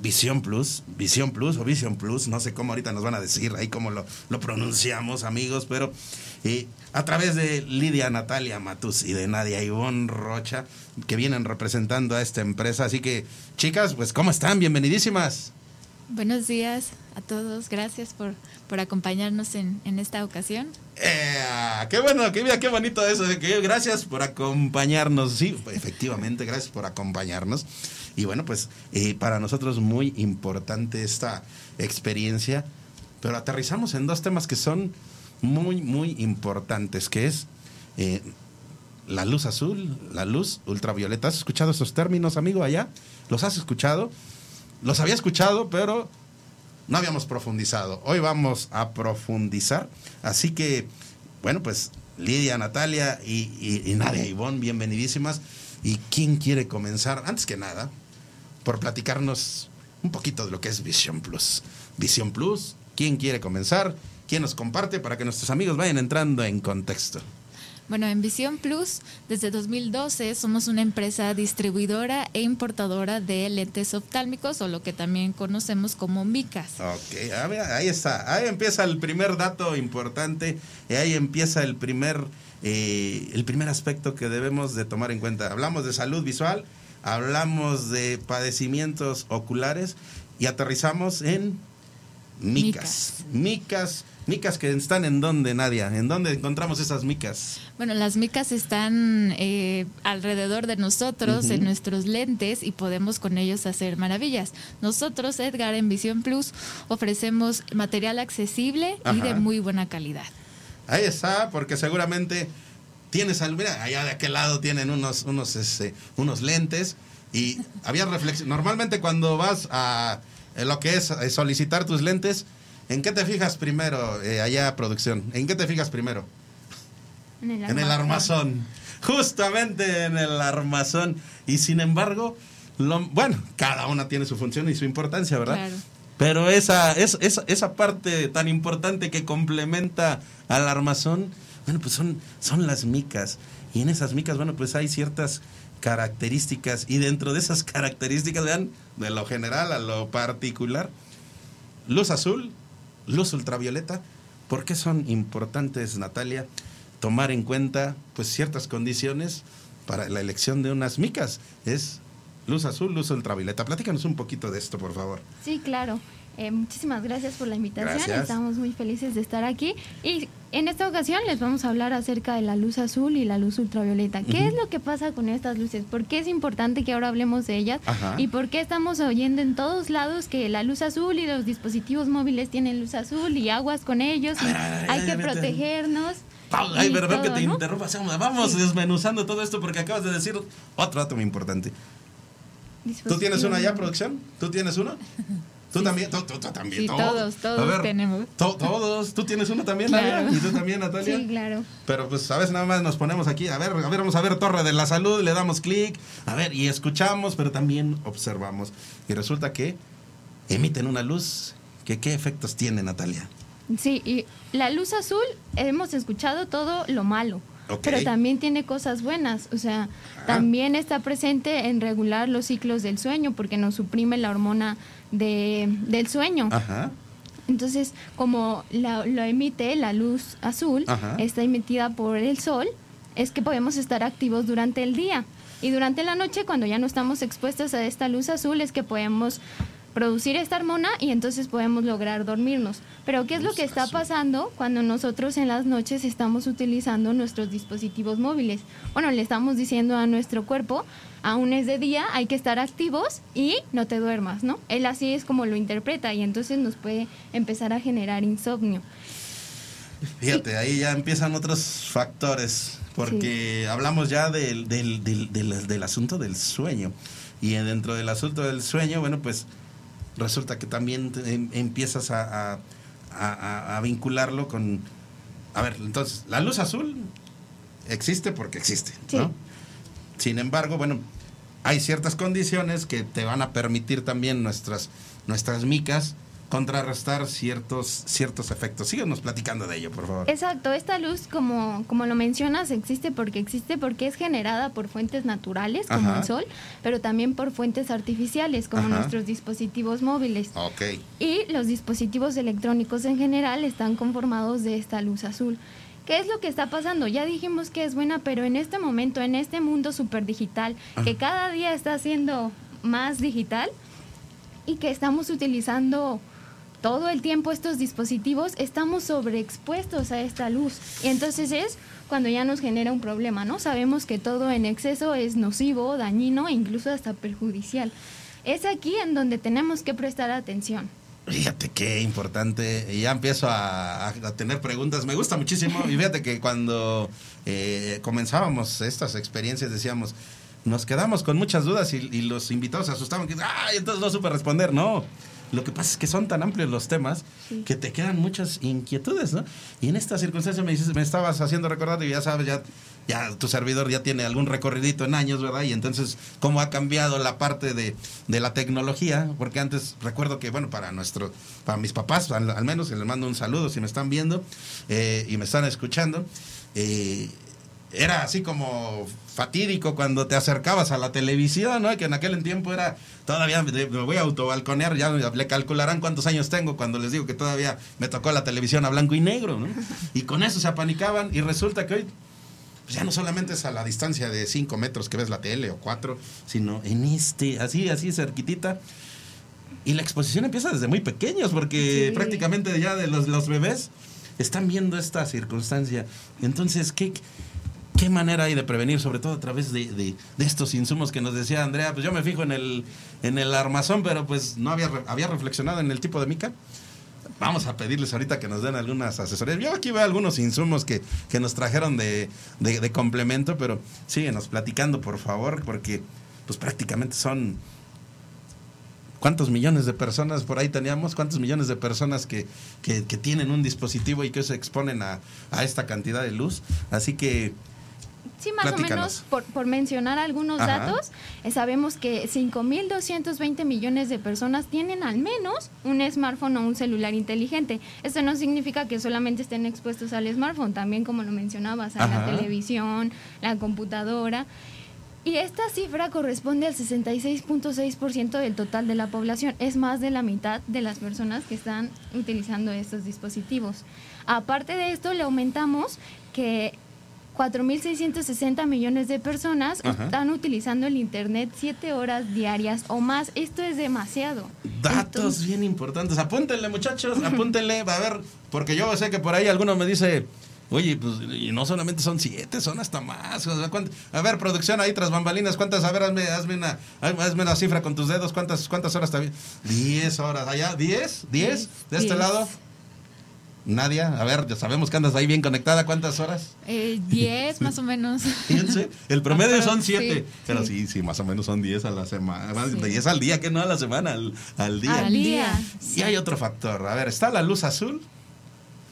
Visión Plus, Visión Plus o Vision Plus, no sé cómo ahorita nos van a decir ahí cómo lo, lo pronunciamos amigos, pero eh, a través de Lidia Natalia Matus y de Nadia Ivonne Rocha, que vienen representando a esta empresa. Así que, chicas, pues, ¿cómo están? Bienvenidísimas. Buenos días a todos, gracias por, por acompañarnos en, en esta ocasión. Eh, qué bueno, qué, qué bonito eso, que gracias por acompañarnos, sí, efectivamente, gracias por acompañarnos. Y bueno, pues eh, para nosotros muy importante esta experiencia, pero aterrizamos en dos temas que son muy, muy importantes, que es eh, la luz azul, la luz ultravioleta. ¿Has escuchado esos términos, amigo, allá? ¿Los has escuchado? Los había escuchado, pero no habíamos profundizado. Hoy vamos a profundizar. Así que, bueno, pues Lidia, Natalia y, y Nadia Ivonne, bienvenidísimas. ¿Y quién quiere comenzar? Antes que nada, por platicarnos un poquito de lo que es Vision Plus. Vision Plus, ¿quién quiere comenzar? ¿Quién nos comparte para que nuestros amigos vayan entrando en contexto? Bueno, en Visión Plus, desde 2012 somos una empresa distribuidora e importadora de lentes oftálmicos o lo que también conocemos como micas. Ok, ahí está. Ahí empieza el primer dato importante y ahí empieza el primer, eh, el primer aspecto que debemos de tomar en cuenta. Hablamos de salud visual hablamos de padecimientos oculares y aterrizamos en micas. Micas. Micas que están en dónde, Nadia? ¿En dónde encontramos esas micas? Bueno, las micas están eh, alrededor de nosotros, en nuestros lentes, y podemos con ellos hacer maravillas. Nosotros, Edgar, en Visión Plus, ofrecemos material accesible y de muy buena calidad. Ahí está, porque seguramente tienes mira, allá de aquel lado tienen unos, unos, este, unos lentes y había reflexión. Normalmente cuando vas a eh, lo que es eh, solicitar tus lentes, ¿en qué te fijas primero, eh, allá producción? ¿En qué te fijas primero? En el, en el armazón. Justamente en el armazón. Y sin embargo, lo, bueno, cada una tiene su función y su importancia, ¿verdad? Claro. Pero esa, esa, esa parte tan importante que complementa al armazón, bueno, pues son, son las micas. Y en esas micas, bueno, pues hay ciertas características. Y dentro de esas características, vean, de lo general a lo particular, luz azul, luz ultravioleta. ¿Por qué son importantes, Natalia, tomar en cuenta pues ciertas condiciones para la elección de unas micas? Es luz azul, luz ultravioleta. Platícanos un poquito de esto, por favor. Sí, claro. Eh, muchísimas gracias por la invitación. Gracias. Estamos muy felices de estar aquí. Y en esta ocasión les vamos a hablar acerca de la luz azul y la luz ultravioleta. ¿Qué es lo que pasa con estas luces? ¿Por qué es importante que ahora hablemos de ellas? Ajá. ¿Y por qué estamos oyendo en todos lados que la luz azul y los dispositivos móviles tienen luz azul y aguas con ellos y A ver, a ver, hay a que protegernos? Ay, perdón que te ¿no? interrumpa. Vamos desmenuzando todo esto porque acabas de decir otro dato muy importante. ¿Tú tienes una ya, producción? ¿Tú tienes uno? ¿Tú también? ¿Tú, tú- tú también? Sí, ¿Todo? todos, todos A ver, tenemos. to- todos. ¿Tú tienes uno también, Claro. ¿Y tú también, Natalia? Sí, claro. Pero pues a veces nada más nos ponemos aquí, a ver, a ver, vamos a ver Torre de la Salud, le damos clic, a ver, y escuchamos, pero también observamos. Y resulta que emiten una luz, que qué efectos tiene, Natalia. Sí, y la luz azul, hemos escuchado todo lo malo, pero también tiene cosas buenas, o sea, también está presente en regular los ciclos del sueño, porque nos suprime la hormona de, del sueño. Ajá. Entonces, como la- lo emite la luz azul, Ajá. está emitida por el sol, es que podemos estar activos durante el día. Y durante la noche, cuando ya no estamos expuestos a esta luz azul, es que podemos producir esta hormona y entonces podemos lograr dormirnos. Pero ¿qué es lo que está pasando cuando nosotros en las noches estamos utilizando nuestros dispositivos móviles? Bueno, le estamos diciendo a nuestro cuerpo, aún es de día, hay que estar activos y no te duermas, ¿no? Él así es como lo interpreta y entonces nos puede empezar a generar insomnio. Fíjate, ahí ya empiezan otros factores, porque hablamos ya del, del, del, del, asunto del sueño. Y dentro del asunto del sueño, bueno, pues resulta que también em, empiezas a, a, vincularlo con... A ver, entonces, la luz azul existe porque existe, ¿no? Sin embargo, bueno, hay ciertas condiciones que te van a permitir también nuestras, nuestras micas contrarrestar ciertos, ciertos efectos. Síguenos platicando de ello, por favor. Exacto, esta luz, como, como lo mencionas, existe porque existe porque es generada por fuentes naturales, como el sol, pero también por fuentes artificiales, como nuestros dispositivos móviles. Ok. Y los dispositivos electrónicos en general están conformados de esta luz azul. ¿Qué es lo que está pasando? Ya dijimos que es buena, pero en este momento, en este mundo super digital, que cada día está siendo más digital y que estamos utilizando todo el tiempo estos dispositivos, estamos sobreexpuestos a esta luz. Y entonces es cuando ya nos genera un problema, ¿no? Sabemos que todo en exceso es nocivo, dañino e incluso hasta perjudicial. Es aquí en donde tenemos que prestar atención. Fíjate qué importante. Ya empiezo a, tener preguntas. Me gusta muchísimo. Y fíjate que cuando eh, comenzábamos estas experiencias decíamos, nos quedamos con muchas dudas y, los invitados se asustaban. Que, entonces no supe responder. No, lo que pasa es que son tan amplios los temas que te quedan muchas inquietudes, ¿no? Y en esta circunstancia me dices, me estabas haciendo recordar y ya sabes, ya, ya tu servidor ya tiene algún recorridito en años, ¿verdad? Y entonces, ¿cómo ha cambiado la parte de, la tecnología? Porque antes recuerdo que, bueno, para nuestro, para mis papás, al, menos, les mando un saludo si me están viendo eh, y me están escuchando. Eh, era así como fatídico cuando te acercabas a la televisión, ¿no? Que en aquel tiempo era, todavía me voy a autobalconear, ya le calcularán cuántos años tengo cuando les digo que todavía me tocó la televisión a blanco y negro, ¿no? Y con eso se apanicaban y resulta que hoy pues ya no solamente es a la distancia de 5 metros que ves la tele o 4, sino en este, así, así cerquitita. Y la exposición empieza desde muy pequeños, porque prácticamente ya de los, los bebés están viendo esta circunstancia. Entonces, ¿qué, ¿Qué manera hay de prevenir, sobre todo a través de, estos insumos que nos decía Andrea? Pues yo me fijo en el, en el armazón, pero pues no había, había reflexionado en el tipo de mica. Vamos a pedirles ahorita que nos den algunas asesorías. Yo aquí veo algunos insumos que, nos trajeron de, de, complemento, pero síguenos platicando, por favor, porque pues prácticamente son... ¿Cuántos millones de personas por ahí teníamos? ¿Cuántos millones de personas que, que, tienen un dispositivo y que se exponen a, a esta cantidad de luz? Así que Sí, más o menos, por, por, mencionar algunos datos, eh, sabemos que 5.220 millones de personas tienen al menos un smartphone o un celular inteligente. Esto no significa que solamente estén expuestos al smartphone, también como lo mencionabas, a la televisión, la computadora. Y esta cifra corresponde al 66.6% del total de la población. Es más de la mitad de las personas que están utilizando estos dispositivos. Aparte de esto, le aumentamos que 4.660 millones de personas están utilizando el Internet 7 horas diarias o más. Esto es demasiado. Datos bien importantes. Apúntenle, muchachos, apúntenle. A ver, porque yo sé que por ahí alguno me dice... Oye, pues y no solamente son siete, son hasta más. A ver, producción ahí tras bambalinas, ¿cuántas? A ver, hazme, hazme, una, hazme una cifra con tus dedos. ¿Cuántas, cuántas horas también? Diez horas. ¿Allá? ¿Diez? ¿Diez? ¿De este lado? Nadia, a ver, ya sabemos que andas ahí bien conectada. ¿Cuántas horas? Eh, diez, más o menos. Fíjense, el promedio son siete. pero sí. sí, más o menos son diez a la semana. Diez al día, que no a la semana, al, día. Al día. Y hay otro factor. A ver, está la luz azul,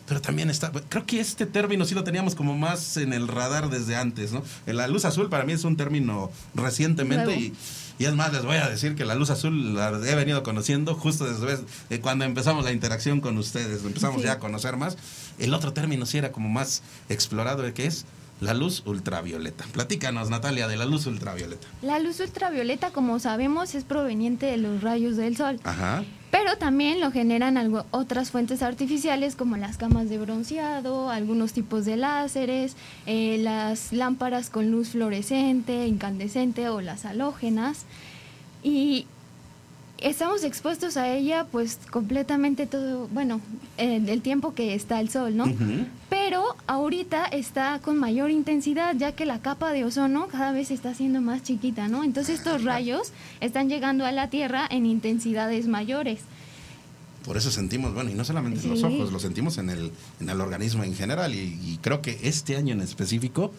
pero también está. Creo que este término sí lo teníamos como más en el radar desde antes, ¿no? La luz azul para mí es un término recientemente y y es más, les voy a decir que la luz azul la he venido conociendo justo desde eh, cuando empezamos la interacción con ustedes, empezamos ya a conocer más. El otro término sí era como más explorado, que es la luz ultravioleta. Platícanos, Natalia, de la luz ultravioleta. La luz ultravioleta, como sabemos, es proveniente de los rayos del sol. Ajá. Pero también lo generan otras fuentes artificiales como las camas de bronceado, algunos tipos de láseres, eh, las lámparas con luz fluorescente, incandescente o las halógenas. Y estamos expuestos a ella pues completamente todo, bueno, el tiempo que está el sol, ¿no? Pero ahorita está con mayor intensidad ya que la capa de ozono cada vez está siendo más chiquita, ¿no? Entonces estos rayos están llegando a la Tierra en intensidades mayores. Por eso sentimos, bueno, y no solamente en los ojos, lo sentimos en el, en el organismo en general y creo que este año en específico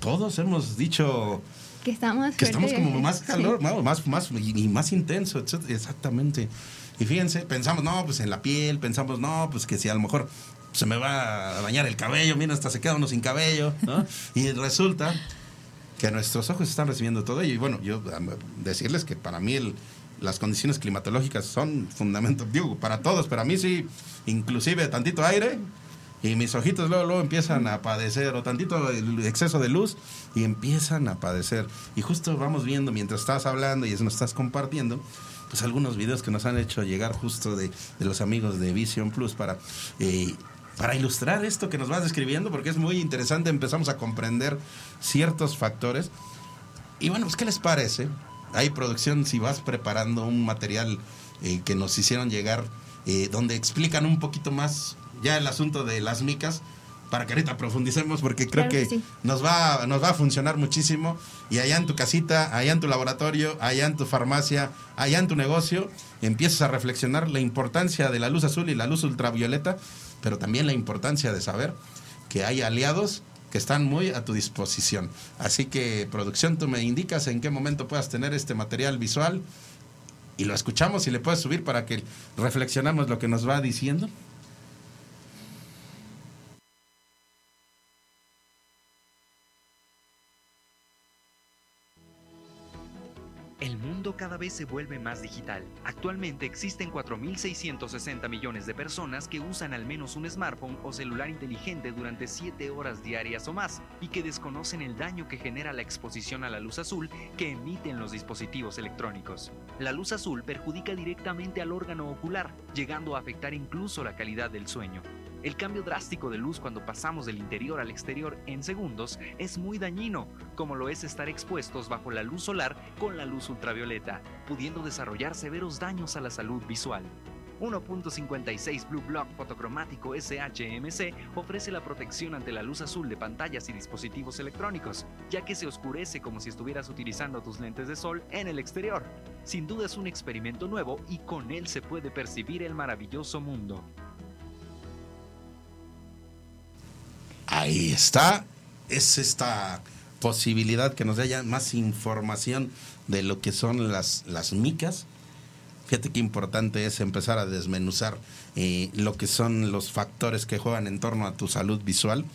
todos hemos dicho que estamos que estamos como más calor, más, más y más intenso, exactamente. Y fíjense, pensamos, no, pues en la piel, pensamos, no, pues que si a lo mejor se me va a dañar el cabello, mira, hasta se queda uno sin cabello, ¿no? y resulta que nuestros ojos están recibiendo todo ello. Y bueno, yo decirles que para mí el, las condiciones climatológicas son fundamental, digo, para todos, pero a mí sí, inclusive tantito aire, y mis ojitos luego, luego empiezan a padecer, o tantito el exceso de luz, y empiezan a padecer. Y justo vamos viendo mientras estás hablando y nos estás compartiendo, pues algunos videos que nos han hecho llegar justo de, los amigos de Vision Plus para, eh, para ilustrar esto que nos vas describiendo, porque es muy interesante, empezamos a comprender ciertos factores. Y bueno, pues ¿qué les parece? Hay producción, si vas preparando un material eh, que nos hicieron llegar, eh, donde explican un poquito más ya el asunto de las micas para que ahorita profundicemos porque creo que, nos, va, nos va a funcionar muchísimo y allá en tu casita, allá en tu laboratorio, allá en tu farmacia, allá en tu negocio, empiezas a reflexionar la importancia de la luz azul y la luz ultravioleta, pero también la importancia de saber que hay aliados que están muy a tu disposición. Así que producción, tú me indicas en qué momento puedas tener este material visual y lo escuchamos y le puedes subir para que reflexionamos lo que nos va diciendo. Vez se vuelve más digital. Actualmente existen 4.660 millones de personas que usan al menos un smartphone o celular inteligente durante 7 horas diarias o más y que desconocen el daño que genera la exposición a la luz azul que emiten los dispositivos electrónicos. La luz azul perjudica directamente al órgano ocular, llegando a afectar incluso la calidad del sueño. El cambio drástico de luz cuando pasamos del interior al exterior en segundos es muy dañino, como lo es estar expuestos bajo la luz solar con la luz ultravioleta, pudiendo desarrollar severos daños a la salud visual. 1.56 Blue Block fotocromático SHMC ofrece la protección ante la luz azul de pantallas y dispositivos electrónicos, ya que se oscurece como si estuvieras utilizando tus lentes de sol en el exterior. Sin duda es un experimento nuevo y con él se puede percibir el maravilloso mundo. Ahí está. Es esta posibilidad que nos dé más información de lo que son las, las micas. Fíjate qué importante es empezar a desmenuzar eh, lo que son los factores que juegan en torno a tu salud visual.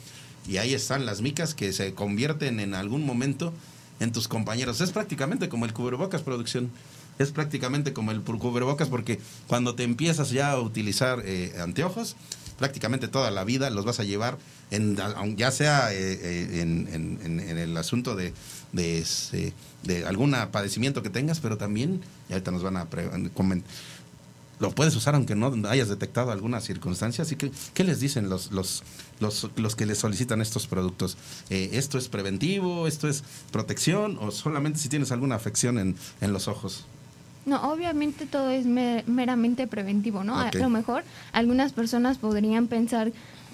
Y ahí están las micas que se convierten en algún momento en tus compañeros. Es prácticamente como el cubrebocas producción. Es prácticamente como el cubrebocas porque cuando te empiezas ya a utilizar eh, anteojos, prácticamente toda la vida los vas a llevar ya sea eh, eh, en, el asunto de, este, de, algún padecimiento que tengas, pero también, y ahorita nos van a comentar, lo puedes usar aunque no hayas detectado alguna circunstancia. Así que, ¿qué les dicen los, los, los, los que les solicitan estos productos? Eh, ¿Esto es preventivo? ¿Esto es protección? ¿O solamente si tienes alguna afección en, en los ojos? No, obviamente todo es meramente preventivo, ¿no? A lo mejor algunas personas podrían pensar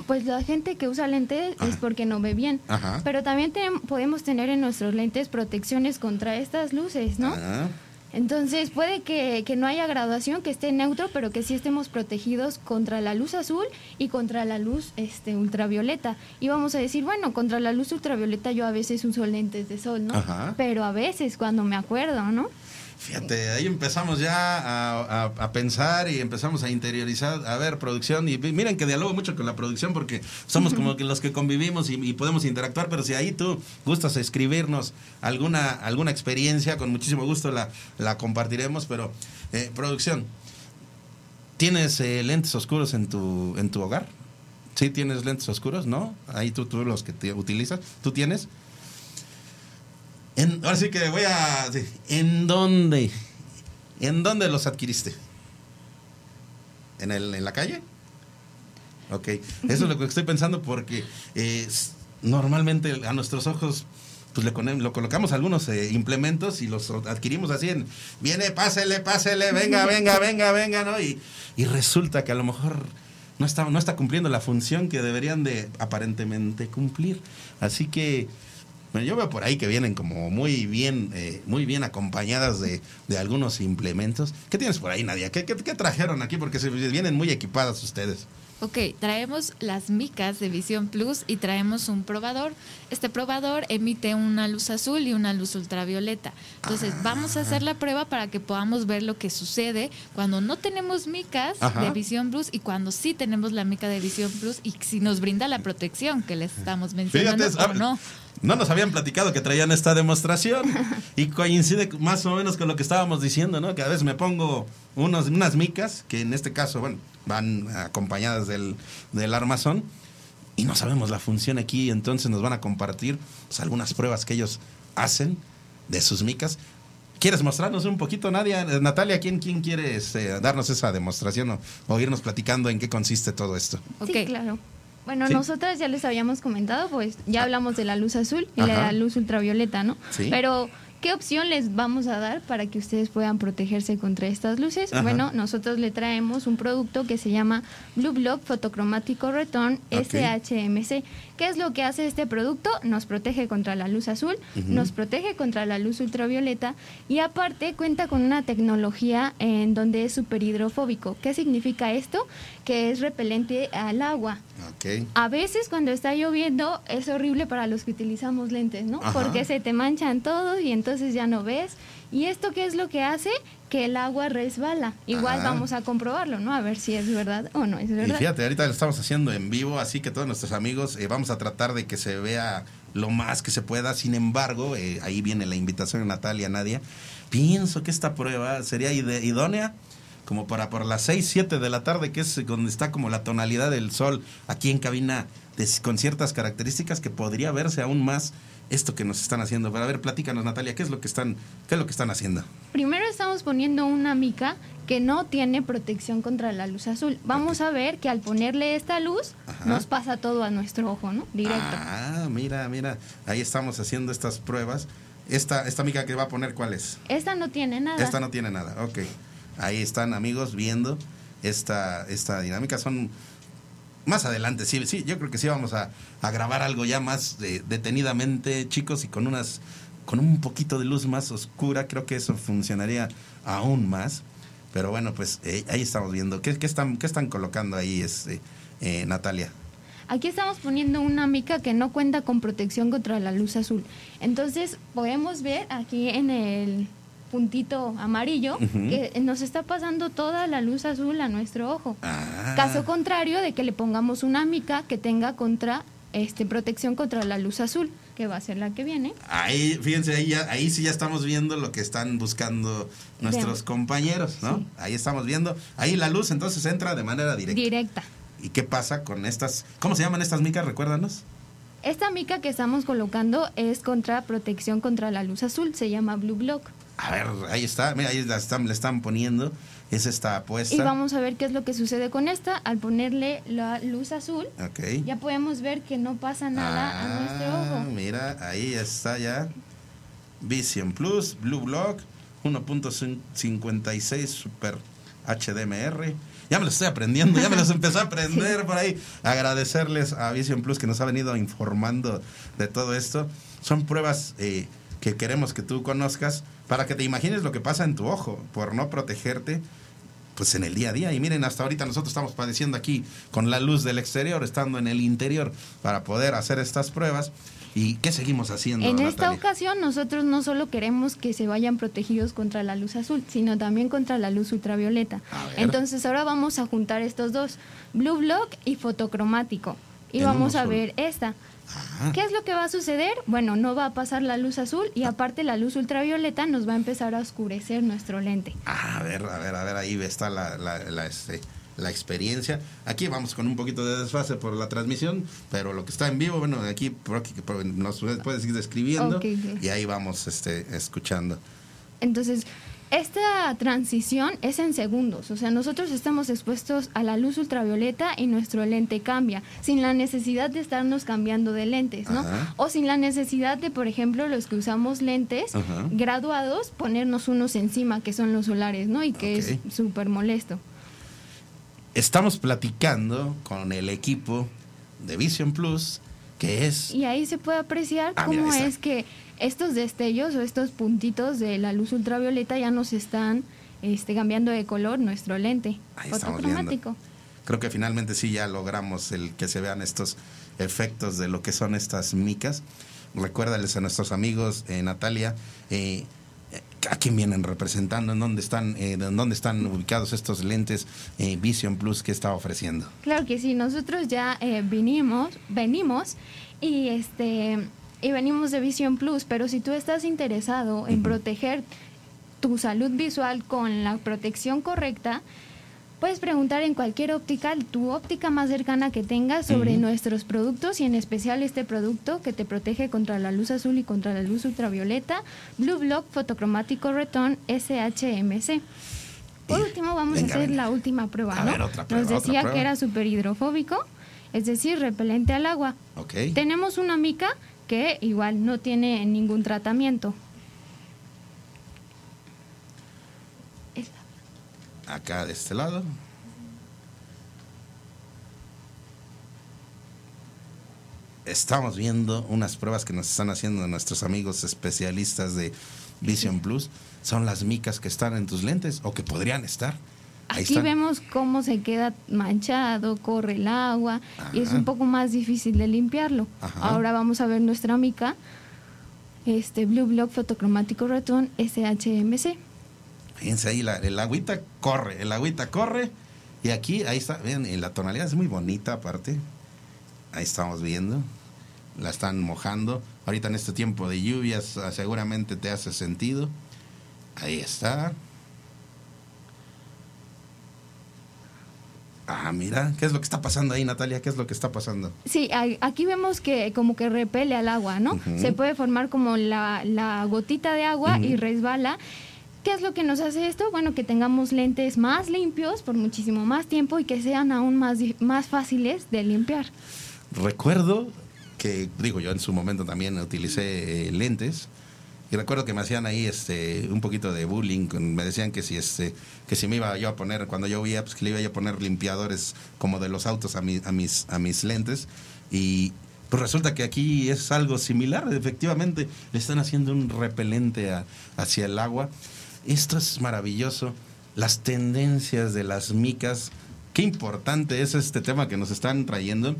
pues la gente que usa lentes es porque no ve bien. Pero también podemos tener en nuestros lentes protecciones contra estas luces, ¿no? Entonces puede que, que, no haya graduación, que esté neutro, pero que sí estemos protegidos contra la luz azul y contra la luz este, ultravioleta. Y vamos a decir, bueno, contra la luz ultravioleta yo a veces uso lentes de sol, ¿no? Pero a veces cuando me acuerdo, ¿no? Fíjate, ahí empezamos ya a, pensar y empezamos a interiorizar, a ver, producción, y miren que dialogo mucho con la producción porque somos como que los que convivimos y, podemos interactuar, pero si ahí tú gustas escribirnos alguna, alguna experiencia, con muchísimo gusto la, la compartiremos, pero eh, producción, ¿tienes eh, lentes oscuros en tu, en tu hogar? ¿Sí tienes lentes oscuros? ¿No? Ahí tú, tú los que te utilizas, ¿tú tienes? Ahora sí que voy a... ¿En dónde? ¿En dónde los adquiriste? ¿En, el, en la calle? Ok, eso es lo que estoy pensando porque normalmente a nuestros ojos pues le lo colocamos algunos eh, implementos y los adquirimos así en, viene, pásele, pásele, venga, venga, venga, venga, ¿no? Y, y resulta que a lo mejor no está, no está cumpliendo la función que deberían de aparentemente cumplir. Así que bueno, yo veo por ahí que vienen como muy bien, eh, muy bien acompañadas de, de, algunos implementos. ¿Qué tienes por ahí, Nadia? ¿Qué, qué, qué trajeron aquí? Porque se vienen muy equipadas ustedes. Ok, traemos las micas de Visión Plus y traemos un probador. Este probador emite una luz azul y una luz ultravioleta. Entonces, vamos a hacer la prueba para que podamos ver lo que sucede cuando no tenemos micas de Visión Plus y cuando sí tenemos la mica de Visión Plus y si nos brinda la protección que les estamos mencionando o no. No nos habían platicado que traían esta demostración y coincide más o menos con lo que estábamos diciendo, ¿no? Que a veces me pongo unos, unas micas, que en este caso, bueno, van acompañadas del, armazón y no sabemos la función aquí, entonces nos van a compartir pues, algunas pruebas que ellos hacen de sus micas. ¿Quieres mostrarnos un poquito, Nadia? Natalia, ¿quién, quién quiere este, darnos esa demostración o, irnos platicando en qué consiste todo esto? Sí, claro. Bueno, nosotras ya les habíamos comentado, pues ya hablamos de la luz azul y la luz ultravioleta, ¿no? Sí. Pero ¿Qué opción les vamos a dar para que ustedes puedan protegerse contra estas luces? Bueno, nosotros le traemos un producto que se llama Blue Block Fotocromático Return SHMC. ¿Qué es lo que hace este producto? Nos protege contra la luz azul, nos protege contra la luz ultravioleta y aparte cuenta con una tecnología en donde es super hidrofóbico. ¿Qué significa esto? Que es repelente al agua. A veces cuando está lloviendo es horrible para los que utilizamos lentes, ¿no? Porque se te manchan todos y entonces ya no ves. ¿Y esto qué es lo que hace? Que el agua resbala. Igual vamos a comprobarlo, ¿no? A ver si es verdad o no es verdad. Y fíjate, ahorita lo estamos haciendo en vivo, así que todos nuestros amigos eh, vamos a tratar de que se vea lo más que se pueda. Sin embargo, eh, ahí viene la invitación de Natalia, Nadia. Pienso que esta prueba sería idónea como para por las 6, 7 de la tarde, que es donde está como la tonalidad del sol aquí en cabina, con ciertas características que podría verse aún más esto que nos están haciendo. Pero a ver, platícanos, Natalia, ¿qué es lo que están, qué es lo que están haciendo? Primero estamos poniendo una mica que no tiene protección contra la luz azul. Vamos a ver que al ponerle esta luz nos pasa todo a nuestro ojo, ¿no? Directo. Ah, mira, mira, ahí estamos haciendo estas pruebas. Esta, esta mica que va a poner, ¿cuál es? Esta no tiene nada. Esta no tiene nada, ok. Ahí están amigos viendo esta, esta dinámica. Son más adelante, sí, sí, yo creo que sí vamos a, grabar algo ya más detenidamente, chicos, y con unas, con un poquito de luz más oscura, creo que eso funcionaría aún más. Pero bueno, pues eh, ahí estamos viendo. ¿Qué, están, qué están colocando ahí, este, eh, Natalia? Aquí estamos poniendo una mica que no cuenta con protección contra la luz azul. Entonces podemos ver aquí en el puntito amarillo que nos está pasando toda la luz azul a nuestro ojo. Ah. Caso contrario de que le pongamos una mica que tenga contra este protección contra la luz azul, que va a ser la que viene. Ahí, fíjense, ahí, ahí sí ya estamos viendo lo que están buscando nuestros compañeros, ¿no? Ahí estamos viendo, ahí la luz entonces entra de manera directa. Directa. ¿Y qué pasa con estas, cómo se llaman estas micas, recuérdanos? Esta mica que estamos colocando es contra protección contra la luz azul, se llama Blue Block. A ver, ahí está, mira, ahí la están, le están poniendo, es esta apuesta. Y vamos a ver qué es lo que sucede con esta. Al ponerle la luz azul, ya podemos ver que no pasa nada a ah, nuestro ojo. Mira, ahí está ya. Vision Plus, Blue Block, 1.56 Super HDMR. Ya me lo estoy aprendiendo, ya me los empecé a aprender por ahí. Agradecerles a Vision Plus que nos ha venido informando de todo esto. Son pruebas eh, que queremos que tú conozcas para que te imagines lo que pasa en tu ojo por no protegerte pues en el día a día. Y miren, hasta ahorita nosotros estamos padeciendo aquí con la luz del exterior, estando en el interior para poder hacer estas pruebas. ¿Y qué seguimos haciendo? En esta ocasión nosotros no solo queremos que se vayan protegidos contra la luz azul, sino también contra la luz ultravioleta. Entonces ahora vamos a juntar estos dos, Blue Block y fotocromático. Y vamos a ver esta. ¿Qué es lo que va a suceder? Bueno, no va a pasar la luz azul y aparte la luz ultravioleta nos va a empezar a oscurecer nuestro lente. a ver, a ver, a ver, ahí está la, la, este, la experiencia. Aquí vamos con un poquito de desfase por la transmisión, pero lo que está en vivo, bueno, aquí nos puedes ir describiendo y ahí vamos este, escuchando. Entonces, Esta transición es en segundos, o sea, nosotros estamos expuestos a la luz ultravioleta y nuestro lente cambia, sin la necesidad de estarnos cambiando de lentes, ¿no? O sin la necesidad de, por ejemplo, los que usamos lentes graduados, ponernos unos encima, que son los solares, ¿no? Y que es súper molesto. Estamos platicando con el equipo de Vision Plus, que es... Y ahí se puede apreciar ah, cómo es que estos destellos o estos puntitos de la luz ultravioleta ya nos están este, cambiando de color nuestro lente fotocromático. Creo que finalmente sí ya logramos el que se vean estos efectos de lo que son estas micas. Recuérdales a nuestros amigos, eh, Natalia, eh, a quién vienen representando, en dónde están, eh, en dónde están ubicados estos lentes Vision Plus que está ofreciendo. Claro que sí, nosotros ya vinimos, venimos y este y venimos de Vision Plus, pero si tú estás interesado en proteger tu salud visual con la protección correcta, puedes preguntar en cualquier óptica, tu óptica más cercana que tengas sobre nuestros productos y en especial este producto que te protege contra la luz azul y contra la luz ultravioleta, Blue Block Fotocromático Return SHMC. Por último, vamos a hacer la última prueba, ¿no? Nos decía que era super hidrofóbico, es decir, repelente al agua. Tenemos una mica que igual no tiene ningún tratamiento. Acá de este lado. Estamos viendo unas pruebas que nos están haciendo nuestros amigos especialistas de Vision Plus. Son las micas que están en tus lentes o que podrían estar. Aquí vemos cómo se queda manchado, corre el agua y es un poco más difícil de limpiarlo. Ahora vamos a ver nuestra mica, este Blue Block Fotocromático Return SHMC. Fíjense ahí, el agüita corre, el agüita corre y aquí, ahí está, ven, la tonalidad es muy bonita aparte. Ahí estamos viendo, la están mojando. Ahorita en este tiempo de lluvias ah, seguramente te hace sentido. Ahí está. Ah, mira, ¿qué es lo que está pasando ahí, Natalia? ¿Qué es lo que está pasando? Sí, aquí vemos que como que repele al agua, ¿no? Se puede formar como la, gotita de agua y resbala. ¿Qué es lo que nos hace esto? Bueno, que tengamos lentes más limpios por muchísimo más tiempo y que sean aún más, más fáciles de limpiar. Recuerdo que, digo, yo en su momento también utilicé eh, lentes y recuerdo que me hacían ahí este un poquito de bullying, me decían que si este que si me iba yo a poner cuando yo veía pues que le iba a poner limpiadores como de los autos a, a mis a mis lentes y pues resulta que aquí es algo similar, efectivamente le están haciendo un repelente hacia el agua. Esto es maravilloso, las tendencias de las micas, qué importante es este tema que nos están trayendo.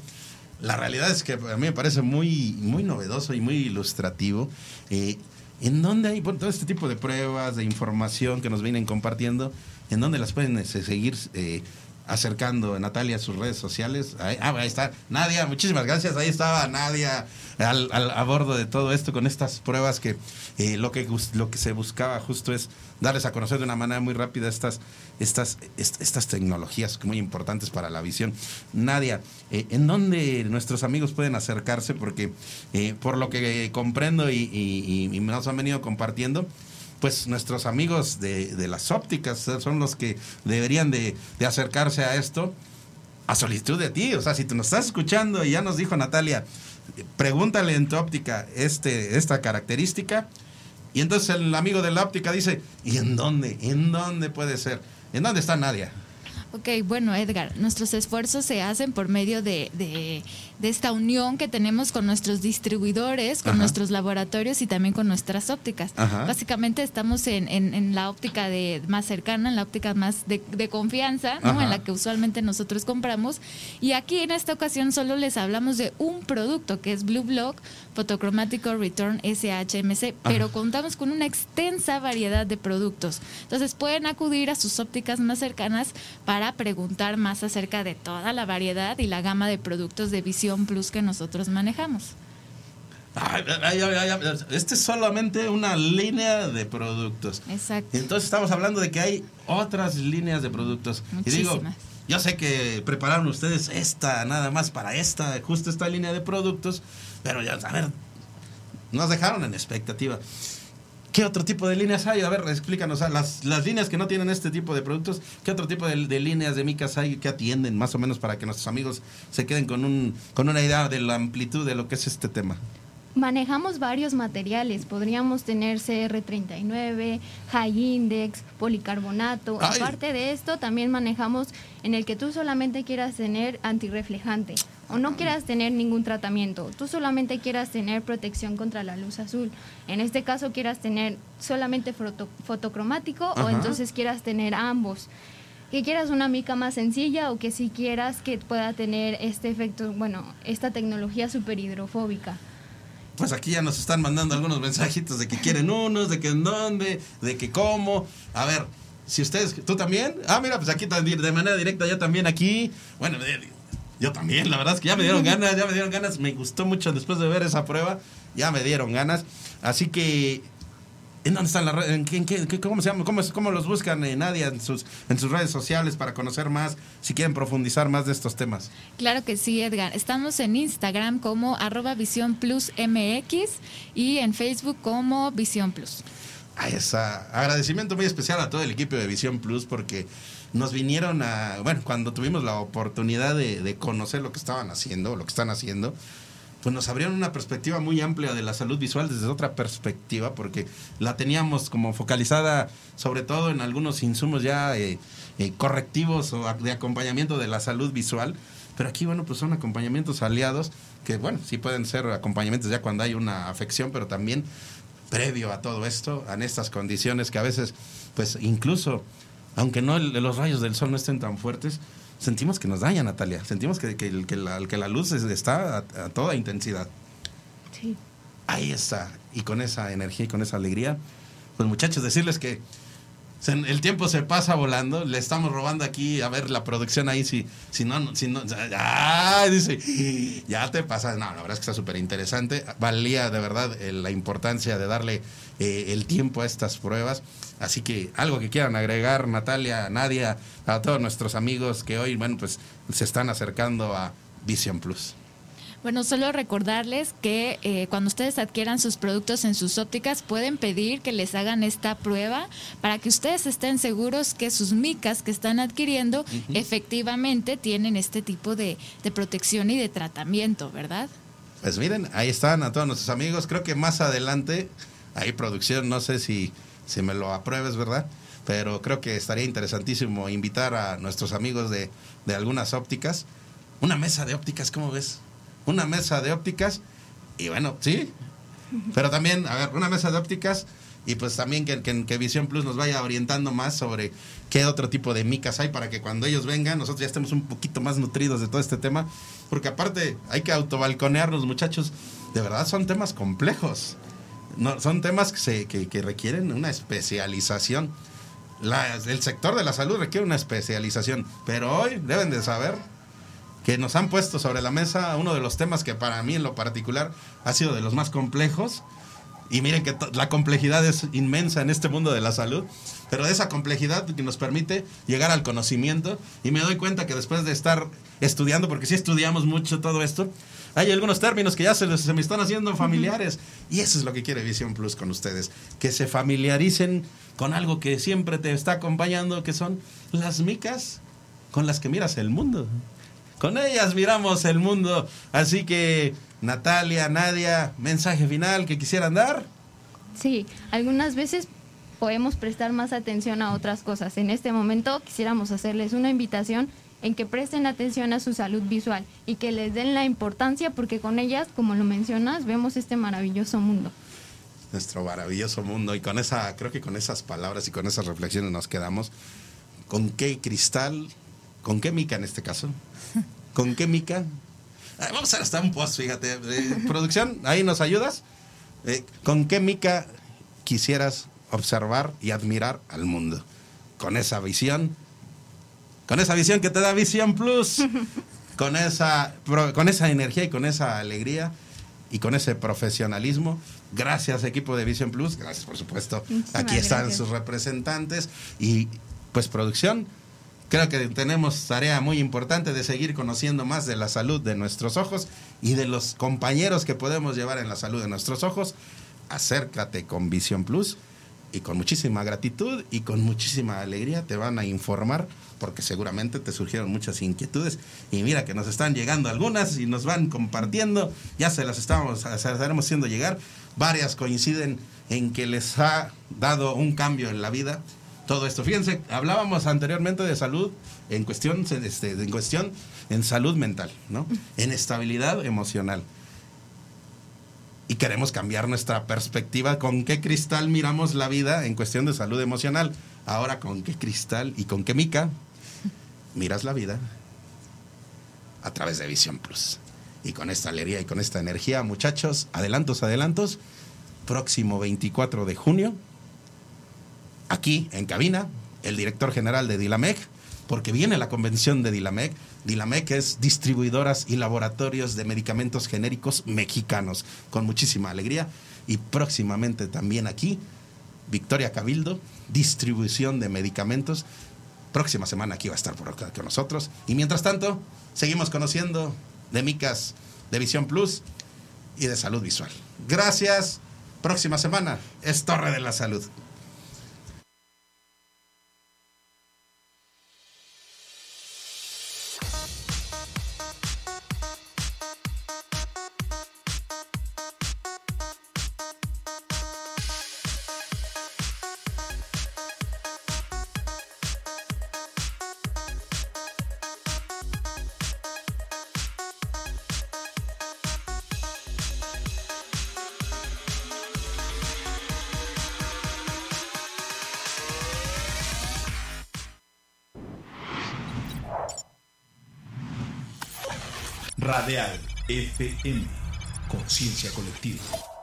La realidad es que a mí me parece muy, muy novedoso y muy ilustrativo. Eh, ¿En dónde hay todo este tipo de pruebas, de información que nos vienen compartiendo? ¿En dónde las pueden este, seguir eh, acercando Natalia a sus redes sociales? Ahí, ah, ahí está. Nadia, muchísimas gracias. Ahí estaba Nadia al, a bordo de todo esto con estas pruebas que, eh, lo que lo que se buscaba justo es darles a conocer de una manera muy rápida estas, estas, estas tecnologías muy importantes para la visión. Nadia, eh, ¿en dónde nuestros amigos pueden acercarse? Porque eh, por lo que comprendo y, y, nos han venido compartiendo, pues nuestros amigos de, de, las ópticas son los que deberían de, de, acercarse a esto a solicitud de ti. O sea, si tú nos estás escuchando y ya nos dijo Natalia, pregúntale en tu óptica este, esta característica y entonces el amigo de la óptica dice, ¿y en dónde? ¿En dónde puede ser? ¿En dónde está Nadia? Ok, bueno, Edgar, nuestros esfuerzos se hacen por medio de, de, esta unión que tenemos con nuestros distribuidores, con nuestros laboratorios y también con nuestras ópticas. Básicamente estamos en, en, la óptica de más cercana, en la óptica más de, confianza, ¿no? en la que usualmente nosotros compramos. Y aquí en esta ocasión solo les hablamos de un producto que es Blue Block Photocromático Return SHMC, pero contamos con una extensa variedad de productos. Entonces pueden acudir a sus ópticas más cercanas para preguntar más acerca de toda la variedad y la gama de productos de Visión Plus que nosotros manejamos. este es solamente una línea de productos. Exacto. Entonces estamos hablando de que hay otras líneas de productos. Y digo, yo sé que prepararon ustedes esta, nada más para esta, justo esta línea de productos, pero ya, a ver, nos dejaron en expectativa. ¿Qué otro tipo de líneas hay? A ver, explícanos. Las, las líneas que no tienen este tipo de productos, ¿qué otro tipo de, líneas de micas hay que atienden más o menos para que nuestros amigos se queden con, un, con una idea de la amplitud de lo que es este tema? Manejamos varios materiales, podríamos tener CR39, High Index, policarbonato. Aparte de esto, también manejamos en el que tú solamente quieras tener antirreflejante o no quieras tener ningún tratamiento, tú solamente quieras tener protección contra la luz azul. En este caso quieras tener solamente fotocromático o entonces quieras tener ambos. Que quieras una mica más sencilla o que si quieras que pueda tener este efecto, bueno, esta tecnología super hidrofóbica pues aquí ya nos están mandando algunos mensajitos de que quieren unos, de que en dónde, de que cómo. A ver, si ustedes, tú también. Ah, mira, pues aquí de manera directa, ya también aquí. Bueno, yo también, la verdad es que ya me dieron ganas, ya me dieron ganas. Me gustó mucho después de ver esa prueba, ya me dieron ganas. Así que ¿En dónde están las redes? ¿Cómo se llama? ¿Cómo, los buscan eh, Nadia en sus, en sus redes sociales para conocer más, si quieren profundizar más de estos temas? Claro que sí, Edgar. Estamos en Instagram como arroba Visión Plus MX y en Facebook como Visión Plus. Ahí está. Agradecimiento muy especial a todo el equipo de Visión Plus porque nos vinieron a, bueno, cuando tuvimos la oportunidad de, de conocer lo que estaban haciendo, lo que están haciendo, pues nos abrieron una perspectiva muy amplia de la salud visual desde otra perspectiva, porque la teníamos como focalizada sobre todo en algunos insumos ya eh, eh, correctivos o de acompañamiento de la salud visual. Pero aquí, bueno, pues son acompañamientos aliados que, bueno, sí pueden ser acompañamientos ya cuando hay una afección, pero también previo a todo esto, en estas condiciones que a veces, pues incluso, aunque no los rayos del sol no estén tan fuertes, sentimos que nos daña, Natalia. Sentimos que, que, que, la, que la, luz está a, toda intensidad. Sí. Ahí está. Y con esa energía y con esa alegría, pues muchachos, decirles que el tiempo se pasa volando. Le estamos robando aquí a ver la producción ahí. Si, si no, si no, ya, dice, ya te pasa. No, la verdad es que está súper interesante. Valía de verdad eh, la importancia de darle eh, el tiempo a estas pruebas. Así que algo que quieran agregar, Natalia, Nadia, a todos nuestros amigos que hoy, bueno, pues se están acercando a Vision Plus. Bueno, solo recordarles que eh, cuando ustedes adquieran sus productos en sus ópticas pueden pedir que les hagan esta prueba para que ustedes estén seguros que sus micas que están adquiriendo efectivamente tienen este tipo de, de protección y de tratamiento, ¿verdad? Pues miren, ahí están a todos nuestros amigos. Creo que más adelante, hay producción, no sé si si me lo apruebes, ¿verdad? Pero creo que estaría interesantísimo invitar a nuestros amigos de, de algunas ópticas. Una mesa de ópticas, ¿cómo ves? Una mesa de ópticas. Y bueno, sí. Pero también, a ver, una mesa de ópticas y pues también que, que, que, Visión Plus nos vaya orientando más sobre qué otro tipo de micas hay para que cuando ellos vengan nosotros ya estemos un poquito más nutridos de todo este tema, porque aparte hay que autobalconearnos muchachos, de verdad son temas complejos no, son temas que, requieren una especialización. el sector de la salud requiere una especialización, pero hoy deben de saber que nos han puesto sobre la mesa uno de los temas que para mí en lo particular ha sido de los más complejos. Y miren que la complejidad es inmensa en este mundo de la salud, pero esa complejidad que nos permite llegar al conocimiento. Y me doy cuenta que después de estar estudiando, porque sí estudiamos mucho todo esto, hay algunos términos que ya se, se me están haciendo familiares. Y eso es lo que quiere Visión Plus con ustedes. Que se familiaricen con algo que siempre te está acompañando, que son las micas con las que miras el mundo. Con ellas miramos el mundo. Así que, Natalia, Nadia, mensaje final que quisieran dar. Sí, algunas veces podemos prestar más atención a otras cosas. En este momento quisiéramos hacerles una invitación en que presten atención a su salud visual y que les den la importancia porque con ellas, como lo mencionas, vemos este maravilloso mundo. Nuestro maravilloso mundo y con esa, creo que con esas palabras y con esas reflexiones nos quedamos. ¿Con qué cristal? ¿Con qué mica en este caso? ¿Con qué mica? Vamos a hasta un post, fíjate. producción, ahí nos ayudas. Eh, ¿Con qué mica quisieras observar y admirar al mundo? Con esa visión con esa visión que te da Visión Plus, con esa, con esa energía y con esa alegría y con ese profesionalismo. Gracias equipo de Visión Plus, gracias por supuesto. Aquí están sus representantes y pues producción. Creo que tenemos tarea muy importante de seguir conociendo más de la salud de nuestros ojos y de los compañeros que podemos llevar en la salud de nuestros ojos. acércate con Visión Plus y con muchísima gratitud y con muchísima alegría te van a informar porque seguramente te surgieron muchas inquietudes. Y mira que nos están llegando algunas y nos van compartiendo, ya se las estamos, se las estaremos haciendo llegar, varias coinciden en que les ha dado un cambio en la vida todo esto. Fíjense, hablábamos anteriormente de salud en cuestión, este, en cuestión en salud mental, ¿no? En estabilidad emocional. Y queremos cambiar nuestra perspectiva, con qué cristal miramos la vida en cuestión de salud emocional. Ahora, ¿con qué cristal y con qué mica miras la vida a través de Visión Plus. Y con esta alegría y con esta energía, muchachos, adelantos, adelantos. Próximo 24 de junio, aquí en cabina, el director general de Dilamec, porque viene la convención de Dilamec. Dilamec es distribuidoras y laboratorios de medicamentos genéricos mexicanos, con muchísima alegría. Y próximamente también aquí, Victoria Cabildo, distribución de medicamentos próxima semana aquí va a estar por acá con nosotros. Y mientras tanto, seguimos conociendo de Micas de Visión Plus y de Salud Visual. Gracias. Próxima semana es Torre de la Salud. FM, conciencia colectiva.